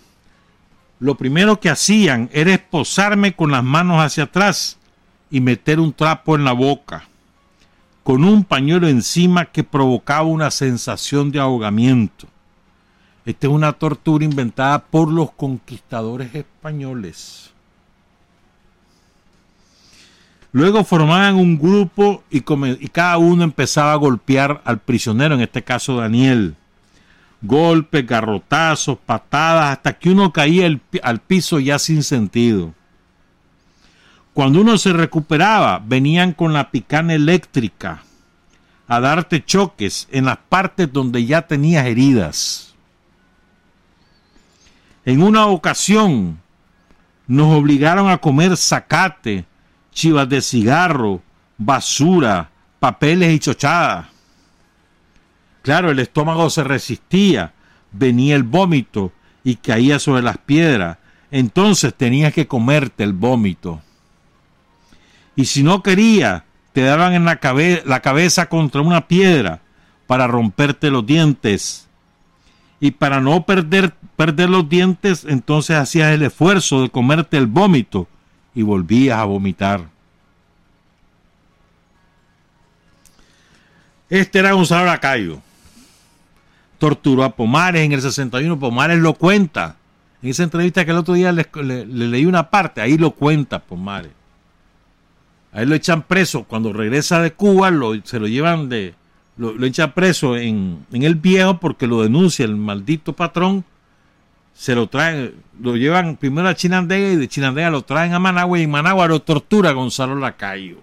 lo primero que hacían era esposarme con las manos hacia atrás y meter un trapo en la boca, con un pañuelo encima que provocaba una sensación de ahogamiento. Esta es una tortura inventada por los conquistadores españoles. Luego formaban un grupo y, cada uno empezaba a golpear al prisionero, en este caso Daniel. Golpes, garrotazos, patadas, hasta que uno caía al piso ya sin sentido. Cuando uno se recuperaba, venían con la picana eléctrica a darte choques en las partes donde ya tenías heridas. En una ocasión nos obligaron a comer zacate chivas de cigarro, basura, papeles y chochadas. Claro, el estómago se resistía, venía el vómito y caía sobre las piedras. Entonces tenías que comerte el vómito. Y si no quería, te daban en la, la cabeza contra una piedra para romperte los dientes. Y para no perder, perder los dientes, entonces hacías el esfuerzo de comerte el vómito y volvías a vomitar. Este era Gonzalo Lacayo. Torturó a Pomares en el 61. Pomares lo cuenta. En esa entrevista que el otro día le, leí una parte, ahí lo cuenta Pomares. Ahí lo echan preso. Cuando regresa de Cuba, se lo llevan de. Lo, echan preso en, en, el viejo porque lo denuncia el maldito patrón se lo traen, lo llevan primero a Chinandega y de Chinandega lo traen a Managua y en Managua lo tortura Gonzalo Lacayo.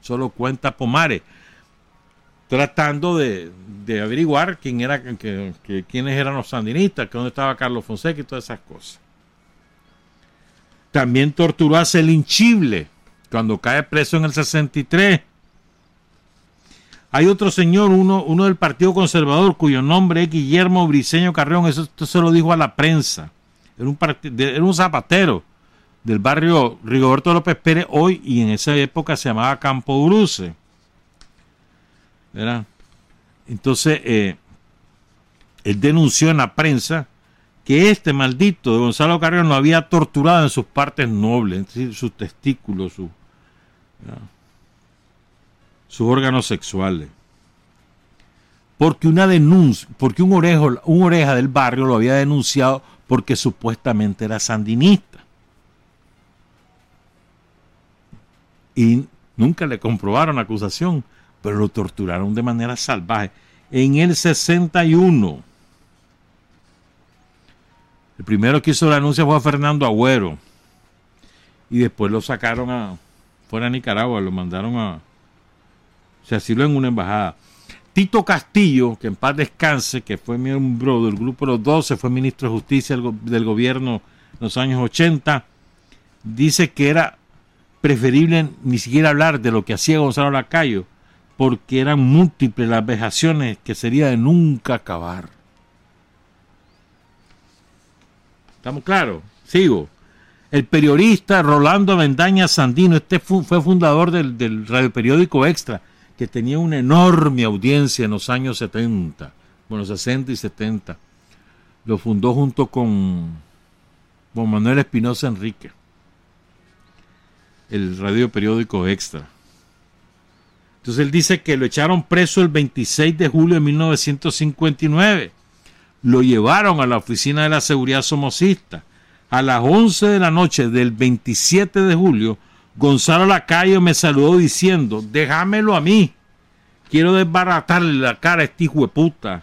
Solo cuenta Pomares, tratando de, averiguar quién era, que, quiénes eran los sandinistas, que dónde estaba Carlos Fonseca y todas esas cosas. También torturó a Celinchible cuando cae preso en el 63 hay otro señor, uno, uno del Partido Conservador, cuyo nombre es Guillermo Briceño Carrión, eso se lo dijo a la prensa. Era un, zapatero del barrio Rigoberto López Pérez hoy y en esa época se llamaba Campo Bruce. Entonces, eh, él denunció en la prensa que este maldito de Gonzalo Carrión lo había torturado en sus partes nobles, es decir, sus testículos, su, sus órganos sexuales. Porque una denuncia, porque un, orejo, un oreja del barrio lo había denunciado porque supuestamente era sandinista. Y nunca le comprobaron la acusación, pero lo torturaron de manera salvaje. En el 61, el primero que hizo la denuncia fue Fernando Agüero. Y después lo sacaron a, fuera a Nicaragua, lo mandaron a, se asiló en una embajada. Tito Castillo, que en paz descanse, que fue miembro del grupo Los 12, fue ministro de Justicia del, gobierno en los años 80, dice que era preferible ni siquiera hablar de lo que hacía Gonzalo Lacayo, porque eran múltiples las vejaciones que sería de nunca acabar. ¿Estamos claros? Sigo. El periodista Rolando Mendaña Sandino, este fue fundador del, del radioperiódico Extra, que tenía una enorme audiencia en los años 70, bueno, 60 y 70. Lo fundó junto con, con Manuel Espinosa Enrique, el radio periódico Extra. Entonces él dice que lo echaron preso el 26 de julio de 1959. Lo llevaron a la oficina de la seguridad somocista. A las 11 de la noche del 27 de julio Gonzalo Lacayo me saludó diciendo, déjamelo a mí. Quiero desbaratarle la cara a este hijo de puta.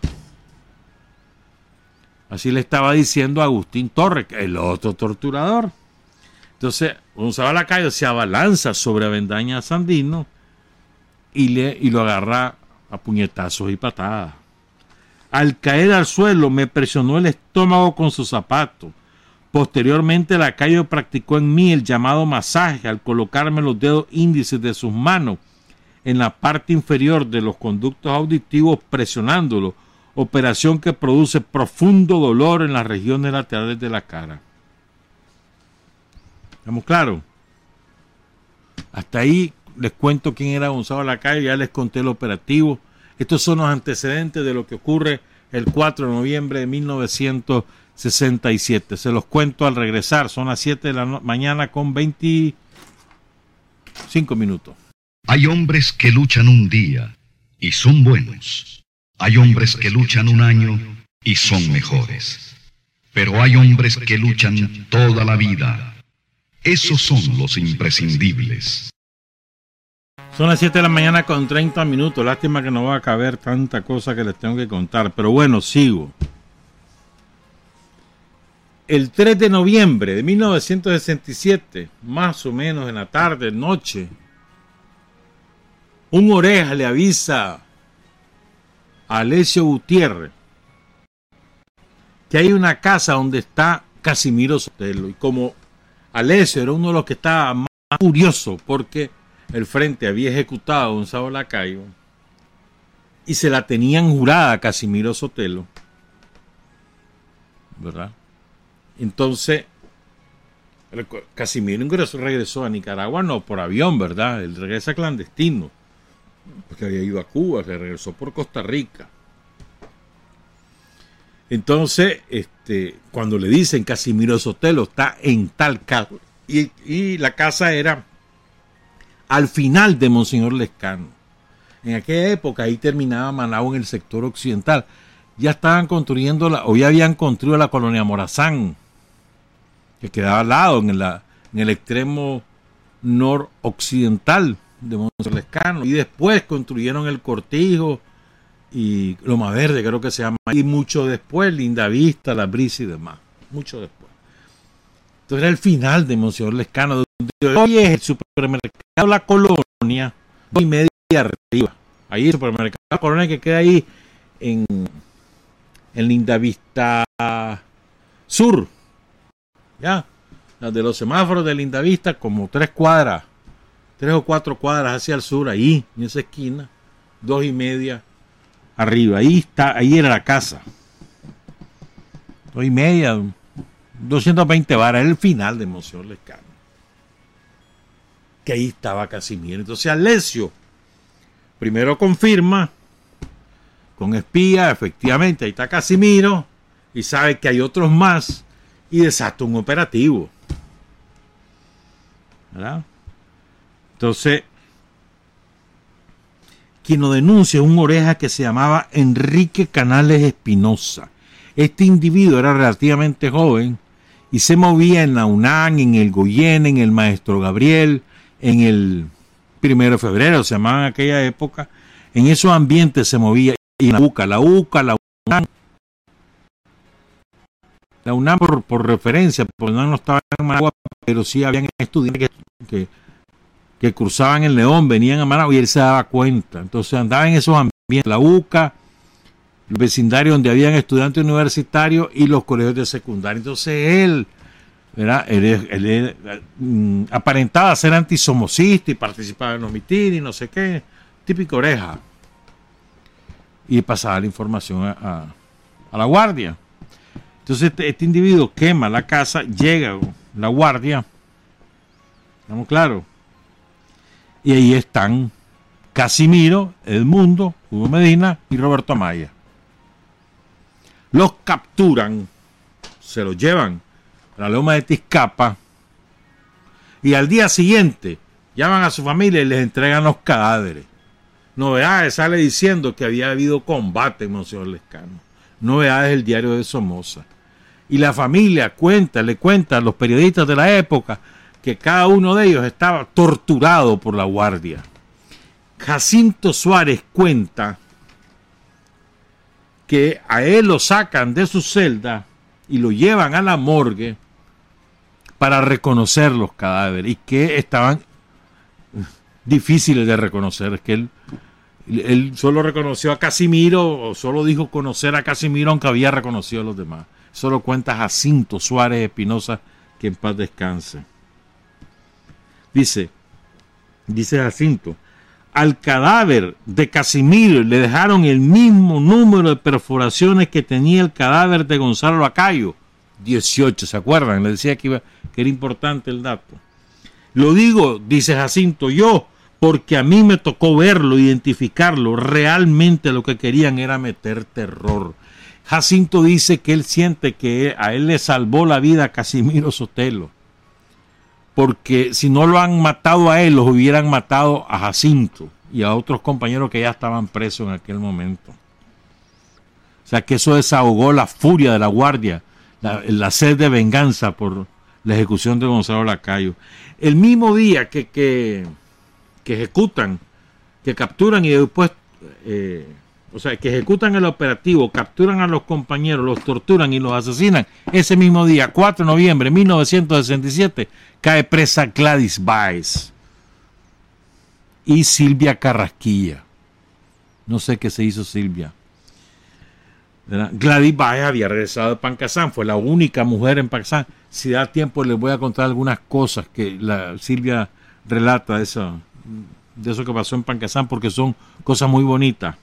Así le estaba diciendo Agustín Torres, el otro torturador. Entonces, Gonzalo Lacayo se abalanza sobre Avendaña Sandino y, le, y lo agarra a puñetazos y patadas. Al caer al suelo me presionó el estómago con su zapato. Posteriormente Lacayo practicó en mí el llamado masaje al colocarme los dedos índices de sus manos en la parte inferior de los conductos auditivos presionándolo, operación que produce profundo dolor en las regiones laterales de la cara. ¿Estamos claros? Hasta ahí les cuento quién era Gonzalo Lacayo, ya les conté el operativo. Estos son los antecedentes de lo que ocurre el 4 de noviembre de 1967. Se los cuento al regresar. Son las 7 de la mañana con 25 minutos. Hay hombres que luchan un día y son buenos. Hay hombres que luchan un año y son mejores. Pero hay hombres que luchan toda la vida esos son los imprescindibles. Son las 7 de la mañana con 30 minutos. Lástima que no va a caber tanta cosa que les tengo que contar. Pero bueno, sigo. El 3 de noviembre de 1967, más o menos en la tarde, noche, un oreja le avisa a Alessio Gutiérrez que hay una casa donde está Casimiro Sotelo. Y como Alessio era uno de los que estaba más furioso porque el frente había ejecutado a Gonzalo Lacayo y se la tenían jurada a Casimiro Sotelo. ¿Verdad? Entonces, Casimiro ingresó, regresó a Nicaragua, no por avión, ¿verdad? Él regresa clandestino, porque había ido a Cuba, se regresó por Costa Rica. Entonces, este, cuando le dicen Casimiro Sotelo está en tal casa, y, la casa era al final de Monseñor Lescano. En aquella época ahí terminaba Managua en el sector occidental. Ya estaban construyendo, la, o ya habían construido la colonia Morazán, que quedaba al lado, en, la, en el extremo noroccidental de Monseñor Lescano. Y después construyeron el cortijo, y Loma Verde, creo que se llama, y mucho después, Linda Vista, La Brisa y demás, mucho después. Entonces era el final de Monseñor Lescano, donde hoy es el supermercado La Colonia, dos y media arriba. Ahí el supermercado La Colonia que queda ahí en, en Linda Vista Sur, ya, de los semáforos de Linda Vista, como tres cuadras, tres o cuatro cuadras hacia el sur, ahí, en esa esquina, dos y media arriba. Ahí está, ahí era la casa. Dos y media, 220 varas, era el final de Monseñor Lescano. Que ahí estaba Casimiro. Entonces Alessio primero confirma con espía, efectivamente, ahí está Casimiro, y sabe que hay otros más, y desata un operativo. ¿Verdad? Entonces, quien lo denuncia un oreja que se llamaba Enrique Canales Espinosa. Este individuo era relativamente joven y se movía en la UNAM, en el Goyen, en el Maestro Gabriel, en el primero de febrero, se llamaba en aquella época. En esos ambientes se movía y la UCA, la UCA, la UNAM. La UNAM por, referencia, porque no estaba en Managua, pero sí habían estudiantes que que cruzaban el León, venían a Managua y él se daba cuenta. Entonces andaba en esos ambientes, la UCA, el vecindario donde habían estudiantes universitarios y los colegios de secundaria. Entonces él, ¿verdad? él, mm, aparentaba ser antisomocista y participaba en los mitines y no sé qué, típico oreja. Y pasaba la información a, la guardia. Entonces este, este, individuo quema la casa, llega la guardia, ¿estamos claros? Y ahí están Casimiro, Edmundo, Hugo Medina y Roberto Amaya. Los capturan, se los llevan a la loma de Tizcapa y al día siguiente llaman a su familia y les entregan los cadáveres. Novedades sale diciendo que había habido combate Monseñor Lescano. Novedades del diario de Somoza. Y la familia cuenta, le cuenta a los periodistas de la época que cada uno de ellos estaba torturado por la guardia. Jacinto Suárez cuenta que a él lo sacan de su celda y lo llevan a la morgue para reconocer los cadáveres y que estaban difíciles de reconocer. Es que él, él solo reconoció a Casimiro o solo dijo conocer a Casimiro aunque había reconocido a los demás. Solo cuenta Jacinto Suárez Espinosa que en paz descanse. Dice, dice Jacinto, al cadáver de Casimiro le dejaron el mismo número de perforaciones que tenía el cadáver de Gonzalo Lacayo, 18, ¿se acuerdan? Le decía que, que era importante el dato. Lo digo, dice Jacinto, yo, porque a mí me tocó verlo, identificarlo. Realmente lo que querían era meter terror. Jacinto dice que él siente que a él le salvó la vida a Casimiro Sotelo. Porque si no lo han matado a él, los hubieran matado a Jacinto y a otros compañeros que ya estaban presos en aquel momento. O sea que eso desahogó la furia de la guardia, la, sed de venganza por la ejecución de Gonzalo Lacayo. El mismo día que, que, ejecutan, que capturan y después eh, o sea, que ejecutan el operativo, capturan a los compañeros, los torturan y los asesinan, ese mismo día, 4 de noviembre de 1967, cae presa Gladys Baez y Silvia Carrasquilla. No sé qué se hizo Silvia. Gladys Baez había regresado de Pancasán, fue la única mujer en Pancasán. Si da tiempo les voy a contar algunas cosas que la Silvia relata de eso, de eso que pasó en Pancasán porque son cosas muy bonitas.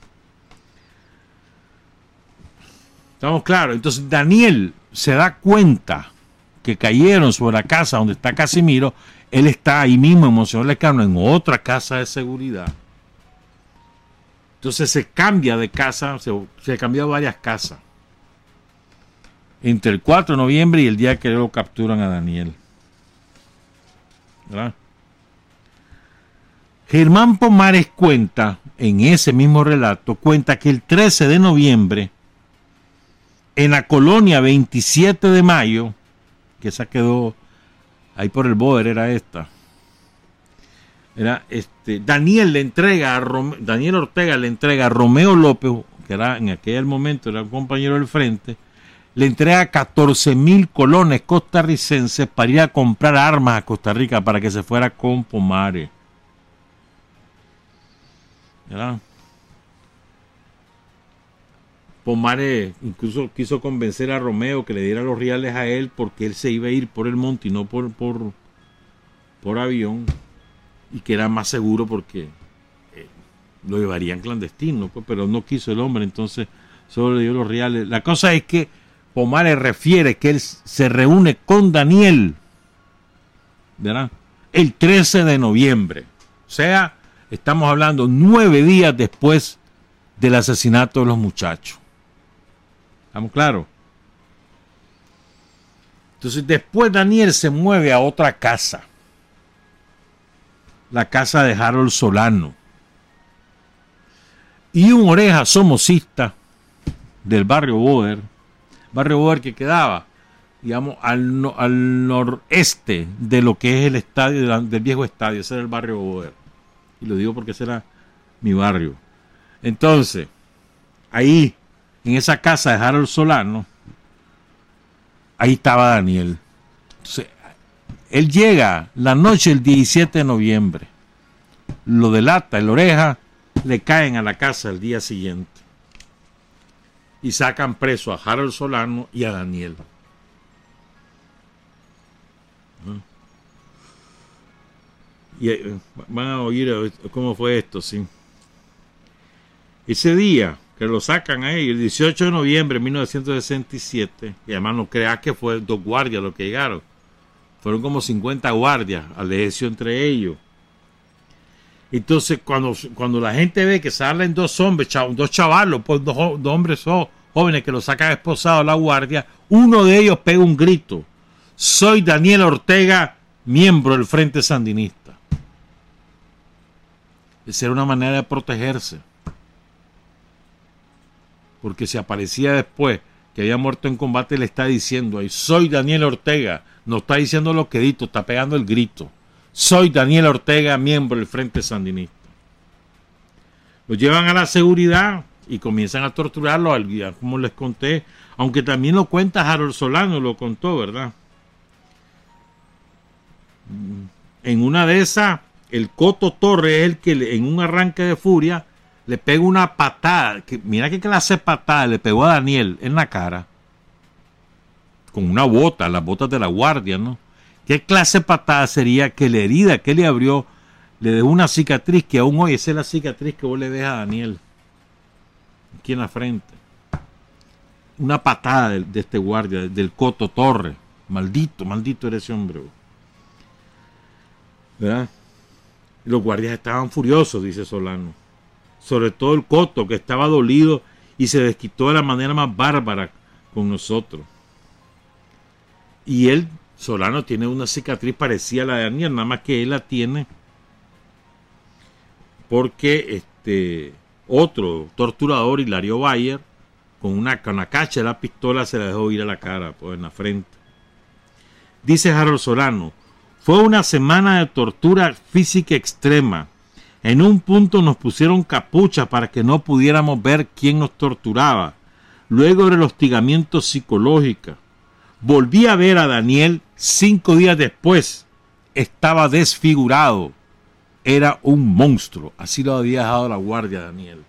Estamos claros. Entonces Daniel se da cuenta que cayeron sobre la casa donde está Casimiro. Él está ahí mismo en Monseñor Lecano, en otra casa de seguridad. Entonces se cambia de casa, se, se varias casas. Entre el 4 de noviembre y el día que lo capturan a Daniel. ¿Verdad? Germán Pomares cuenta, en ese mismo relato, cuenta que el 13 de noviembre en la colonia 27 de mayo, que esa quedó ahí por el Boer, era esta. Era este, Daniel le entrega a Daniel Ortega le entrega a Romeo López, que era en aquel momento era un compañero del frente, le entrega 14 mil colones costarricenses para ir a comprar armas a Costa Rica para que se fuera con Pomare. ¿Verdad? Pomare incluso quiso convencer a Romeo que le diera los reales a él porque él se iba a ir por el monte y no por, por, por avión y que era más seguro porque eh, lo llevarían clandestino, pues, pero no quiso el hombre, entonces solo le dio los reales. La cosa es que Pomare refiere que él se reúne con Daniel, ¿verdad? El 13 de noviembre. O sea, estamos hablando nueve días después del asesinato de los muchachos. ¿Estamos claros? Entonces después Daniel se mueve a otra casa. La casa de Harold Solano. Y un oreja somocista del barrio Boer. Barrio Boer que quedaba, digamos, al, al noreste de lo que es el estadio, del viejo estadio. Ese era el barrio Boer. Y lo digo porque ese era mi barrio. Entonces, ahí en esa casa de Harold Solano, ahí estaba Daniel. él llega la noche del 17 de noviembre, lo delata, el oreja, le caen a la casa el día siguiente y sacan preso a Harold Solano y a Daniel. Y eh, van a oír cómo fue esto, sí. Ese día, que lo sacan ahí el 18 de noviembre de 1967, y además no creas que fue dos guardias los que llegaron, fueron como 50 guardias, al entre ellos. Entonces, cuando, cuando la gente ve que salen dos hombres, dos chavalos, pues dos, hombres jóvenes que lo sacan esposado a la guardia, uno de ellos pega un grito. Soy Daniel Ortega, miembro del Frente Sandinista. Esa era una manera de protegerse porque si aparecía después que había muerto en combate, le está diciendo ahí, soy Daniel Ortega, no está diciendo lo que dito, está pegando el grito. Soy Daniel Ortega, miembro del Frente Sandinista. Lo llevan a la seguridad, y comienzan a torturarlo, como les conté, aunque también lo cuenta Harold Solano, lo contó, ¿verdad? En una de esas, el Coto Torre es el que en un arranque de furia le pega una patada, que, mira qué clase de patada le pegó a Daniel en la cara, con una bota, las botas de la guardia, ¿no? ¿Qué clase de patada sería que la herida que le abrió le dejó una cicatriz que aún hoy esa es la cicatriz que vos le ves a Daniel? Aquí en la frente. Una patada de, este guardia, del Coto Torre. Maldito, maldito era ese hombre. ¿Verdad? los guardias estaban furiosos, dice Solano. Sobre todo el Coto, que estaba dolido y se desquitó de la manera más bárbara con nosotros. Y él, Solano, tiene una cicatriz parecida a la de Daniel, nada más que él la tiene porque este otro torturador, Hilario Bayer, con una, con cacha de la pistola se la dejó ir a la cara, pues en la frente. Dice Harold Solano, fue una semana de tortura física extrema. En un punto nos pusieron capucha para que no pudiéramos ver quién nos torturaba. Luego era el hostigamiento psicológico. Volví a ver a Daniel cinco días después. Estaba desfigurado. Era un monstruo. Así lo había dejado la guardia Daniel.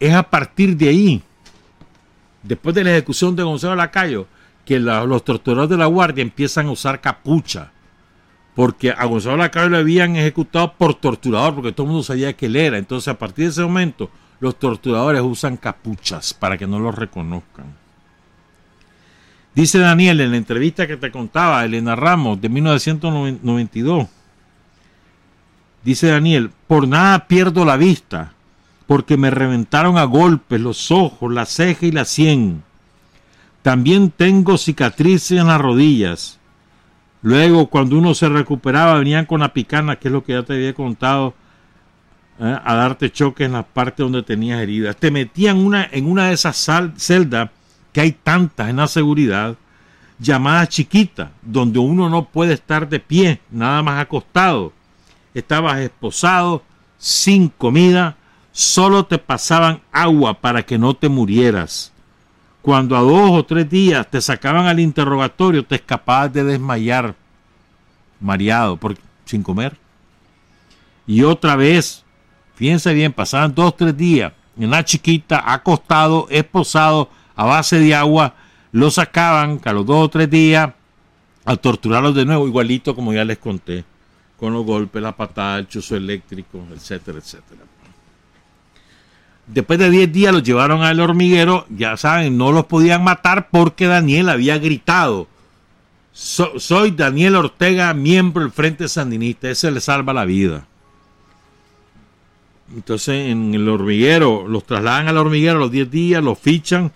Es a partir de ahí, después de la ejecución de Gonzalo Lacayo, que los torturadores de la guardia empiezan a usar capucha. Porque a Gonzalo Lacayo lo habían ejecutado por torturador, porque todo el mundo sabía que él era. Entonces, a partir de ese momento, los torturadores usan capuchas para que no los reconozcan. Dice Daniel en la entrevista que te contaba, Elena Ramos, de 1992. Dice Daniel, por nada pierdo la vista, porque me reventaron a golpes los ojos, la ceja y la sien. También tengo cicatrices en las rodillas. Luego, cuando uno se recuperaba, venían con la picana, que es lo que ya te había contado, ¿eh? a darte choques en la parte donde tenías heridas. Te metían una, en una de esas celdas, que hay tantas en la seguridad, llamadas chiquitas, donde uno no puede estar de pie, nada más acostado. Estabas esposado, sin comida, solo te pasaban agua para que no te murieras. Cuando a dos o tres días te sacaban al interrogatorio, te escapabas de desmayar, mareado, sin comer. Y otra vez, fíjense bien, pasaban dos o tres días en la chiquita, acostado, esposado, a base de agua, lo sacaban a los dos o tres días a torturarlos de nuevo, igualito como ya les conté, con los golpes, la patada, el chuzo eléctrico, etcétera, etcétera. Después de 10 días los llevaron al hormiguero, ya saben, no los podían matar porque Daniel había gritado, soy Daniel Ortega, miembro del Frente Sandinista, ese le salva la vida. Entonces en el hormiguero, los trasladan al hormiguero los 10 días, los fichan,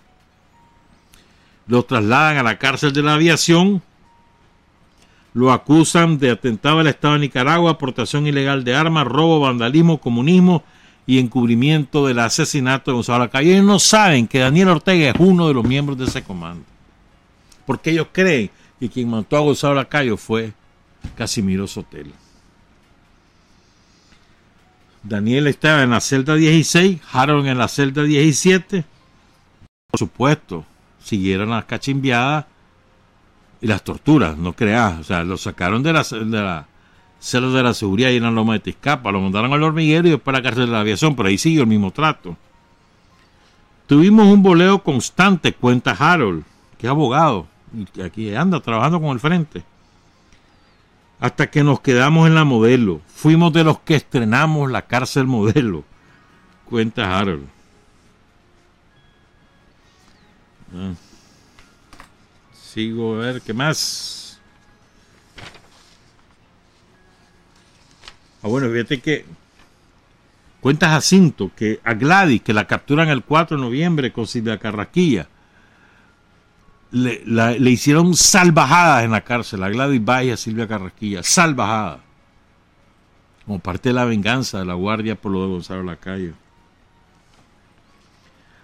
los trasladan a la cárcel de la aviación, lo acusan de atentado al Estado de Nicaragua, aportación ilegal de armas, robo, vandalismo, comunismo y encubrimiento del asesinato de Gonzalo Lacayo. Ellos no saben que Daniel Ortega es uno de los miembros de ese comando. Porque ellos creen que quien mató a Gonzalo Lacayo fue Casimiro Sotelo. Daniel estaba en la celda 16, Harold en la celda 17. Por supuesto, siguieron las cachimbiadas y las torturas, no creas. O sea, lo sacaron de la, de la celos de la seguridad y en la loma de lo mandaron al hormiguero y después a la cárcel de la aviación, pero ahí siguió el mismo trato. Tuvimos un boleo constante, cuenta Harold, que es abogado, y aquí anda trabajando con el frente. Hasta que nos quedamos en la modelo. Fuimos de los que estrenamos la cárcel modelo, cuenta Harold. Ah. Sigo a ver qué más. Ah, bueno, fíjate que cuenta Jacinto que a Gladys, que la capturan el 4 de noviembre con Silvia Carraquilla, le, hicieron salvajadas en la cárcel a Gladys Valle a Silvia Carraquilla, salvajadas, como parte de la venganza de la guardia por lo de Gonzalo Lacayo.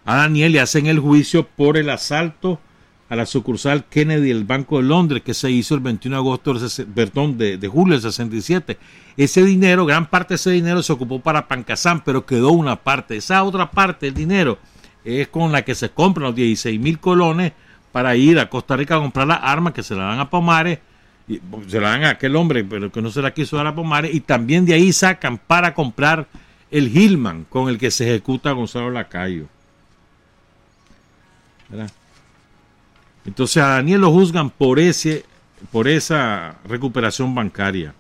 A Daniel le hacen el juicio por el asalto a la sucursal Kennedy del Banco de Londres que se hizo el 21 de agosto de, de, julio del 67. Ese dinero, gran parte de ese dinero se ocupó para Pancasán, pero quedó una parte. Esa otra parte del dinero es con la que se compran los 16 mil colones para ir a Costa Rica a comprar las armas que se la dan a Pomares, y, se la dan a aquel hombre, pero que no se la quiso dar a Pomares, y también de ahí sacan para comprar el Hillman con el que se ejecuta Gonzalo Lacayo. ¿Verdad? Entonces a Daniel lo juzgan por, ese, por esa recuperación bancaria.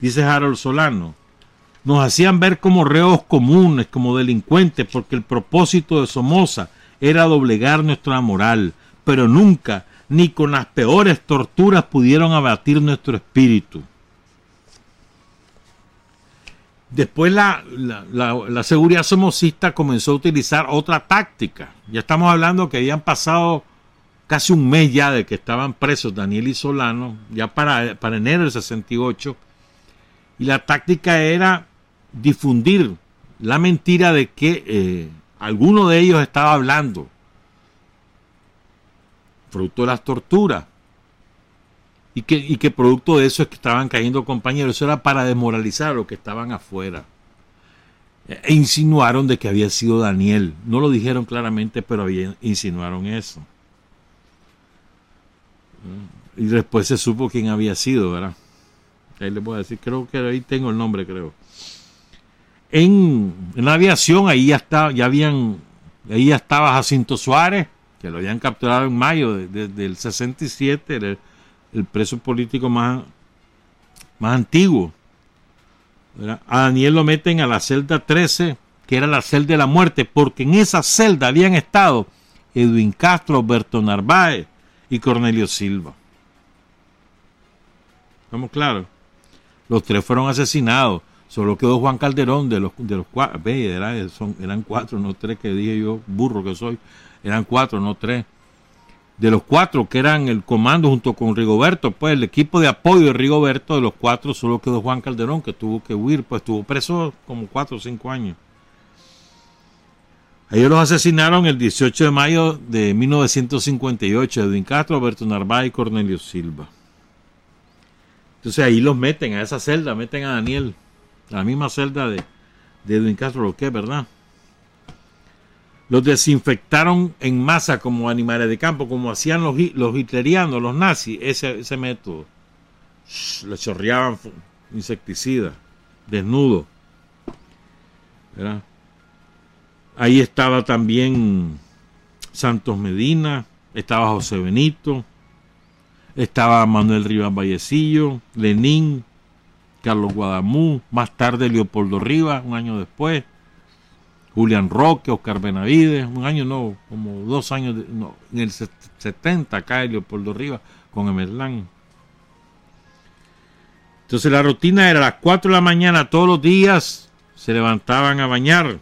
Dice Harold Solano, nos hacían ver como reos comunes, como delincuentes, porque el propósito de Somoza era doblegar nuestra moral, pero nunca, ni con las peores torturas, pudieron abatir nuestro espíritu. Después la, la, seguridad somocista comenzó a utilizar otra táctica. Ya estamos hablando que habían pasado casi un mes ya de que estaban presos Daniel y Solano, ya para, para enero del 68. Y la táctica era difundir la mentira de que eh, alguno de ellos estaba hablando, fruto de las torturas, y que, y que producto de eso es que estaban cayendo compañeros, eso era para desmoralizar a los que estaban afuera. E insinuaron de que había sido Daniel. No lo dijeron claramente, pero insinuaron eso. Y después se supo quién había sido, ¿verdad? Ahí les voy a decir, creo que ahí tengo el nombre, creo en, la aviación, ahí ya, ya habían, ahí ya estaba Jacinto Suárez, que lo habían capturado en mayo del 67, el, el, preso político más, más antiguo. A Daniel lo meten a la celda 13, que era la celda de la muerte, porque en esa celda habían estado Edwin Castro, Berto Narváez y Cornelio Silva. ¿Estamos claros? Los tres fueron asesinados. Solo quedó Juan Calderón de los, de los cuatro, eran, cuatro, no tres, que dije yo, burro que soy, eran cuatro, no tres. De los cuatro que eran el comando junto con Rigoberto, pues el equipo de apoyo de Rigoberto, de los cuatro solo quedó Juan Calderón, que tuvo que huir, pues estuvo preso como cuatro o cinco años. Ellos los asesinaron el 18 de mayo de 1958, Edwin Castro, Alberto Narváez y Cornelio Silva. Entonces ahí los meten a esa celda, meten a Daniel la misma celda de, de Edwin Castro Roque, ¿verdad? Los desinfectaron en masa como animales de campo, como hacían los, los hitlerianos, los nazis, ese, ese método. Le chorreaban insecticida, desnudo. Ahí estaba también Santos Medina, estaba José Benito, estaba Manuel Rivas Vallecillo, Lenín, Carlos Guadamú, más tarde Leopoldo Rivas, un año después, Julián Roque, Oscar Benavides, un año no, como dos años, no, en el 70 cae Leopoldo Rivas con Emerlán. Entonces la rutina era a las 4 de la mañana todos los días, se levantaban a bañar.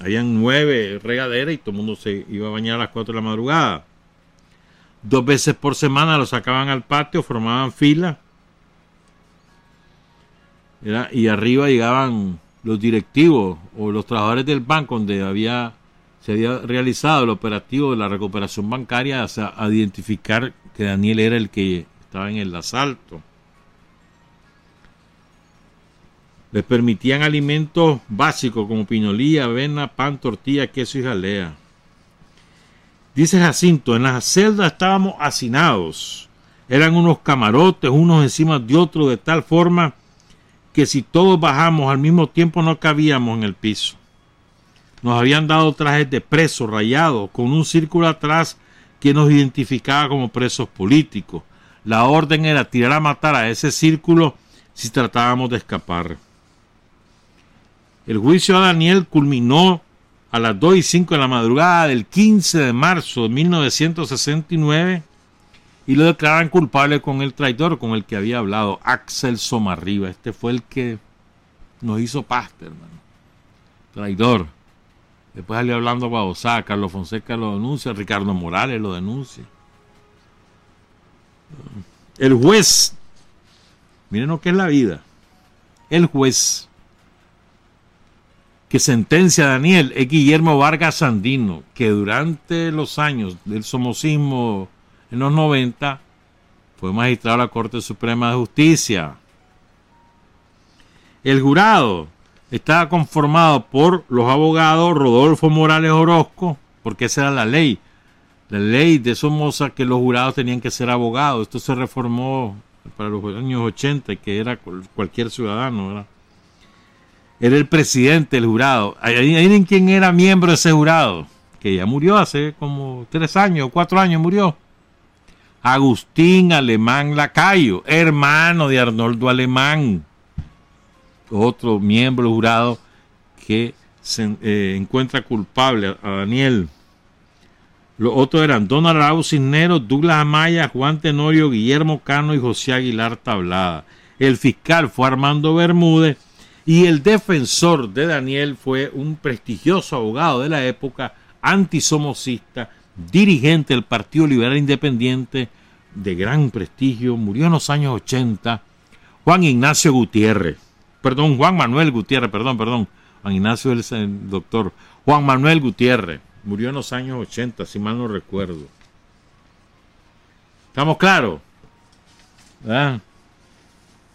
Habían nueve regaderas y todo el mundo se iba a bañar a las 4 de la madrugada. Dos veces por semana lo sacaban al patio, formaban fila y arriba llegaban los directivos o los trabajadores del banco donde había se había realizado el operativo de la recuperación bancaria a identificar que Daniel era el que estaba en el asalto. Les permitían alimentos básicos como pinolía, avena, pan, tortilla, queso y jalea. Dice Jacinto, en las celdas estábamos hacinados. Eran unos camarotes, unos encima de otros, de tal forma que si todos bajamos al mismo tiempo no cabíamos en el piso. Nos habían dado trajes de presos rayados con un círculo atrás que nos identificaba como presos políticos. La orden era tirar a matar a ese círculo si tratábamos de escapar. El juicio a Daniel culminó a las 2 y 5 de la madrugada del 15 de marzo de 1969 y lo declaran culpable con el traidor con el que había hablado, Axel Somarriba. Este fue el que nos hizo pasta, hermano. Traidor. Después salió hablando Baosá, Carlos Fonseca lo denuncia, Ricardo Morales lo denuncia. El juez, miren lo que es la vida. El juez que sentencia a Daniel es Guillermo Vargas Sandino, que durante los años del somocismo en los 90 fue magistrado de la Corte Suprema de Justicia. El jurado estaba conformado por los abogados Rodolfo Morales Orozco, porque esa era la ley. La ley de Somoza que los jurados tenían que ser abogados. Esto se reformó para los años 80, que era cualquier ciudadano, ¿verdad? Era el presidente del jurado. Adivinen quién era miembro de ese jurado, que ya murió hace como tres años, cuatro años murió. Agustín Alemán Lacayo, hermano de Arnoldo Alemán, otro miembro jurado que se eh, encuentra culpable a Daniel. Los otros eran Don Raúl Cisneros, Douglas Amaya, Juan Tenorio, Guillermo Cano y José Aguilar Tablada. El fiscal fue Armando Bermúdez y el defensor de Daniel fue un prestigioso abogado de la época, antisomocista, dirigente del Partido Liberal Independiente de gran prestigio, murió en los años 80, Juan Ignacio Gutiérrez, perdón, Juan Manuel Gutiérrez, perdón, perdón, Juan Ignacio es el doctor, Juan Manuel Gutiérrez, murió en los años 80, si mal no recuerdo. ¿Estamos claros?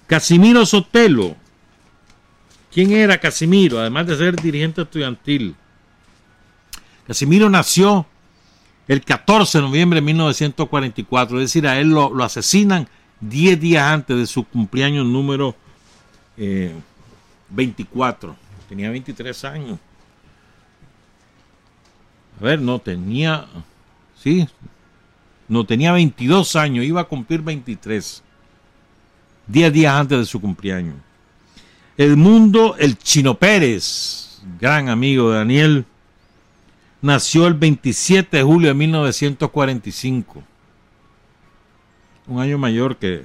Casimiro Sotelo. ¿Quién era Casimiro? Además de ser dirigente estudiantil. Casimiro nació el 14 de noviembre de 1944, es decir, a él lo, asesinan 10 días antes de su cumpleaños número 24. Eh, Tenía 23 años. A ver, no tenía, sí, no tenía 22 años, iba a cumplir 23. 10 días antes de su cumpleaños. El mundo, el Chino Pérez, gran amigo de Daniel, nació el 27 de julio de 1945. Un año mayor que,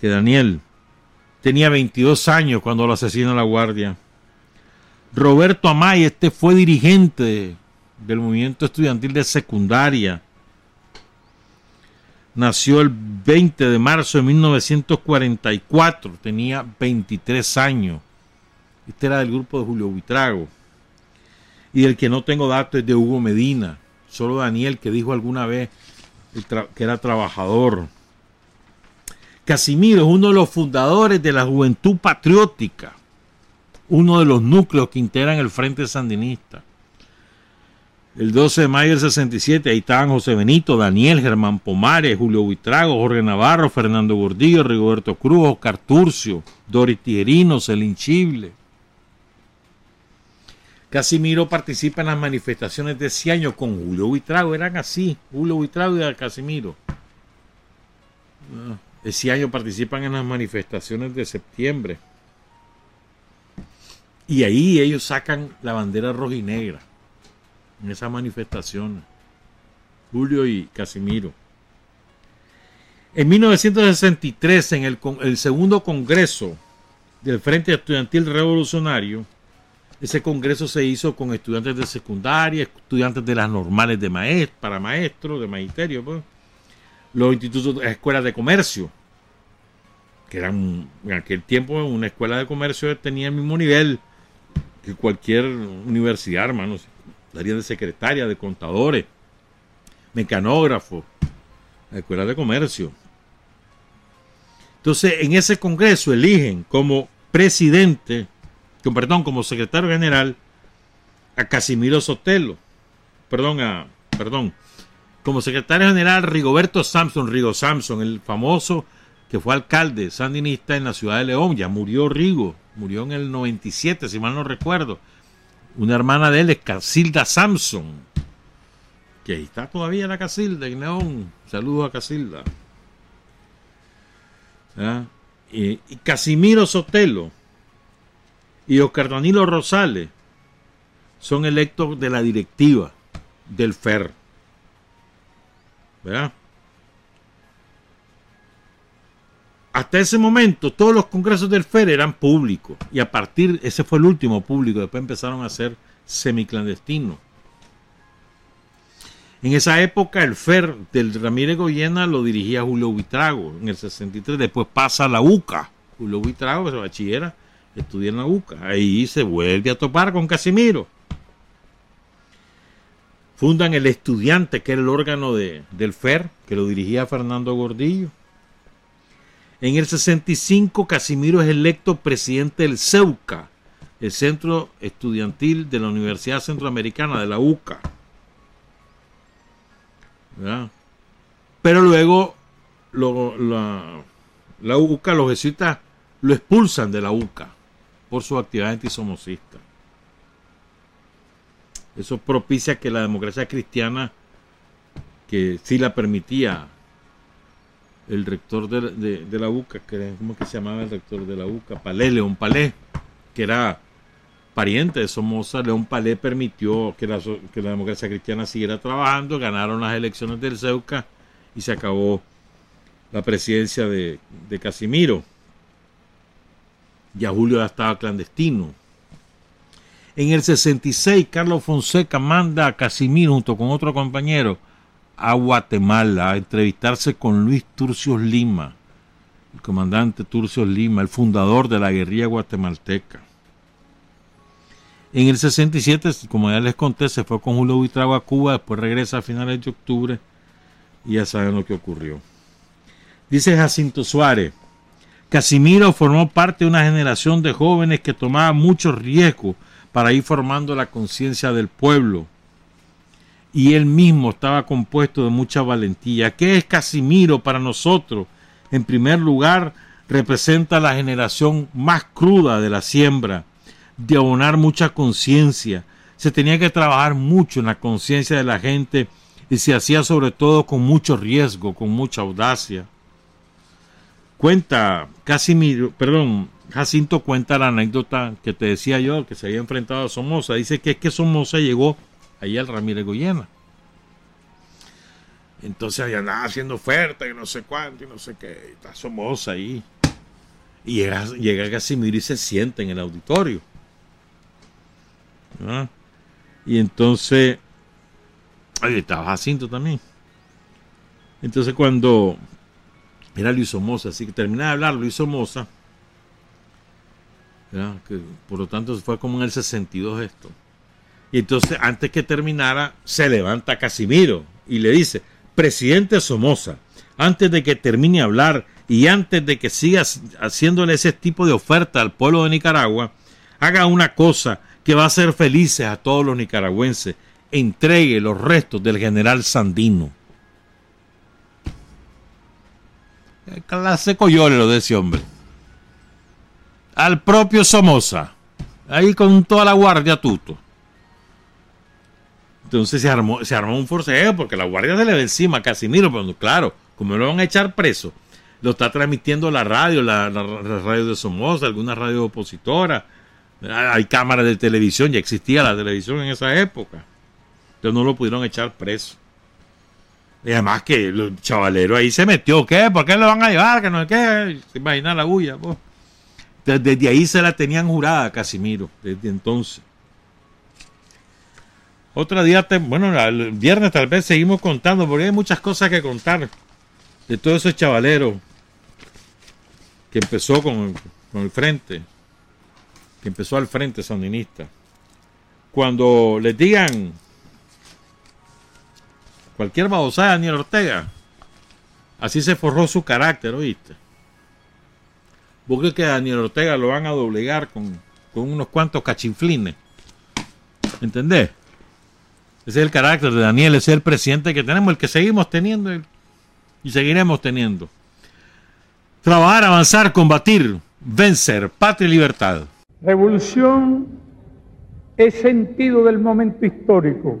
que Daniel. Tenía 22 años cuando lo asesinó la guardia. Roberto Amay, este fue dirigente del movimiento estudiantil de secundaria. Nació el 20 de marzo de 1944, tenía 23 años. Este era del grupo de Julio Buitrago y el que no tengo datos es de Hugo Medina. Solo Daniel que dijo alguna vez que era trabajador. Casimiro es uno de los fundadores de la Juventud Patriótica, uno de los núcleos que integran el Frente Sandinista. El 12 de mayo del 67, ahí estaban José Benito, Daniel, Germán Pomares, Julio Buitrago, Jorge Navarro, Fernando Gordillo, Rigoberto Cruz, Oscar Turcio, Doris Chible. Casimiro participa en las manifestaciones de ese año con Julio Buitrago, eran así, Julio Buitrago y Casimiro. Ah, ese año participan en las manifestaciones de septiembre. Y ahí ellos sacan la bandera roja y negra en esas manifestaciones. Julio y Casimiro. En 1963, en el, el segundo congreso del Frente Estudiantil Revolucionario, ese congreso se hizo con estudiantes de secundaria, estudiantes de las normales de maestro, para maestros, de magisterio, pues. los institutos, de escuelas de comercio, que eran en aquel tiempo una escuela de comercio tenía el mismo nivel que cualquier universidad, hermanos. Daría de secretaria, de contadores, mecanógrafos, la escuela de comercio. Entonces, en ese congreso eligen como presidente perdón, como secretario general a Casimiro Sotelo, perdón, a, perdón, como secretario general Rigoberto Samson, Rigo Samson, el famoso que fue alcalde sandinista en la ciudad de León, ya murió Rigo, murió en el 97, si mal no recuerdo. Una hermana de él es Casilda Samson, que ahí está todavía la Casilda en León. Saludos a Casilda. ¿Ah? y Casimiro Sotelo, y Oscar Danilo Rosales son electos de la directiva del FER. ¿Verdad? Hasta ese momento todos los congresos del FER eran públicos y a partir, ese fue el último público, después empezaron a ser semiclandestinos. En esa época el FER del Ramírez Goyena lo dirigía Julio Buitrago en el 63, después pasa a la UCA, Julio Buitrago, que se bachillera estudia en la UCA. Ahí se vuelve a topar con Casimiro. Fundan el estudiante, que era el órgano de, del FER, que lo dirigía Fernando Gordillo. En el 65, Casimiro es electo presidente del CEUCA, el Centro Estudiantil de la Universidad Centroamericana, de la UCA. Pero luego la, la, UCA, los jesuitas lo expulsan de la UCA por su actividad antisomocista. Eso propicia que la democracia cristiana, que sí la permitía el rector de, la UCA, que, ¿cómo que se llamaba el rector de la UCA? Palé, León Palé, que era pariente de Somoza, León Palé permitió que la, que la democracia cristiana siguiera trabajando, ganaron las elecciones del CEUCA y se acabó la presidencia de, de Casimiro. Ya Julio ya estaba clandestino. En el 66, Carlos Fonseca manda a Casimiro junto con otro compañero a Guatemala a entrevistarse con Luis Turcios Lima, el comandante Turcios Lima, el fundador de la guerrilla guatemalteca. En el 67, como ya les conté, se fue con Julio Buitrago a Cuba, después regresa a finales de octubre y ya saben lo que ocurrió. Dice Jacinto Suárez, Casimiro formó parte de una generación de jóvenes que tomaba muchos riesgos para ir formando la conciencia del pueblo y él mismo estaba compuesto de mucha valentía. ¿Qué es Casimiro para nosotros? En primer lugar, representa la generación más cruda de la siembra, de abonar mucha conciencia. Se tenía que trabajar mucho en la conciencia de la gente y se hacía sobre todo con mucho riesgo, con mucha audacia. Cuenta Casimiro, perdón, Jacinto cuenta la anécdota que te decía yo, que se había enfrentado a Somoza. Dice que es que Somoza llegó ahí al Ramírez Goyena. Entonces había nada haciendo oferta y no sé cuánto y no sé qué. Está Somoza ahí. Y llega, llega Casimiro y se sienta en el auditorio. Y entonces. Ahí estaba Jacinto también. Entonces cuando era Luis Somoza, así que termina de hablar Luis Somoza. Que, por lo tanto fue como en el 62 esto. Y entonces, antes que terminara, se levanta Casimiro y le dice, presidente Somoza, antes de que termine a hablar y antes de que siga haciéndole ese tipo de oferta al pueblo de Nicaragua, haga una cosa que va a hacer felices a todos los nicaragüenses. Entregue los restos del general Sandino. ¿Qué clase lo de ese hombre? Al propio Somoza. Ahí con toda la guardia tuto. Entonces se armó, se armó un forcejeo porque la guardia se le ve encima a Casimiro, pero claro, como lo van a echar preso, lo está transmitiendo la radio, la, radio de Somoza, alguna radio opositora, hay cámaras de televisión, ya existía la televisión en esa época. Entonces no lo pudieron echar preso. Y además que el chavalero ahí se metió, ¿qué? ¿Por qué lo van a llevar? Que no qué, se imagina la bulla. desde ahí se la tenían jurada Casimiro, desde entonces. Otro día, bueno, el viernes tal vez seguimos contando, porque hay muchas cosas que contar de todo ese chavalero que empezó con, el frente, que empezó al frente sandinista. Cuando les digan cualquier babosada Daniel Ortega, así se forró su carácter, ¿oíste? Porque que a Daniel Ortega lo van a doblegar con, con unos cuantos cachinflines. ¿Entendés? Ese es el carácter de Daniel, ese es el presidente que tenemos, el que seguimos teniendo y seguiremos teniendo. Trabajar, avanzar, combatir, vencer, patria y libertad. Revolución es sentido del momento histórico.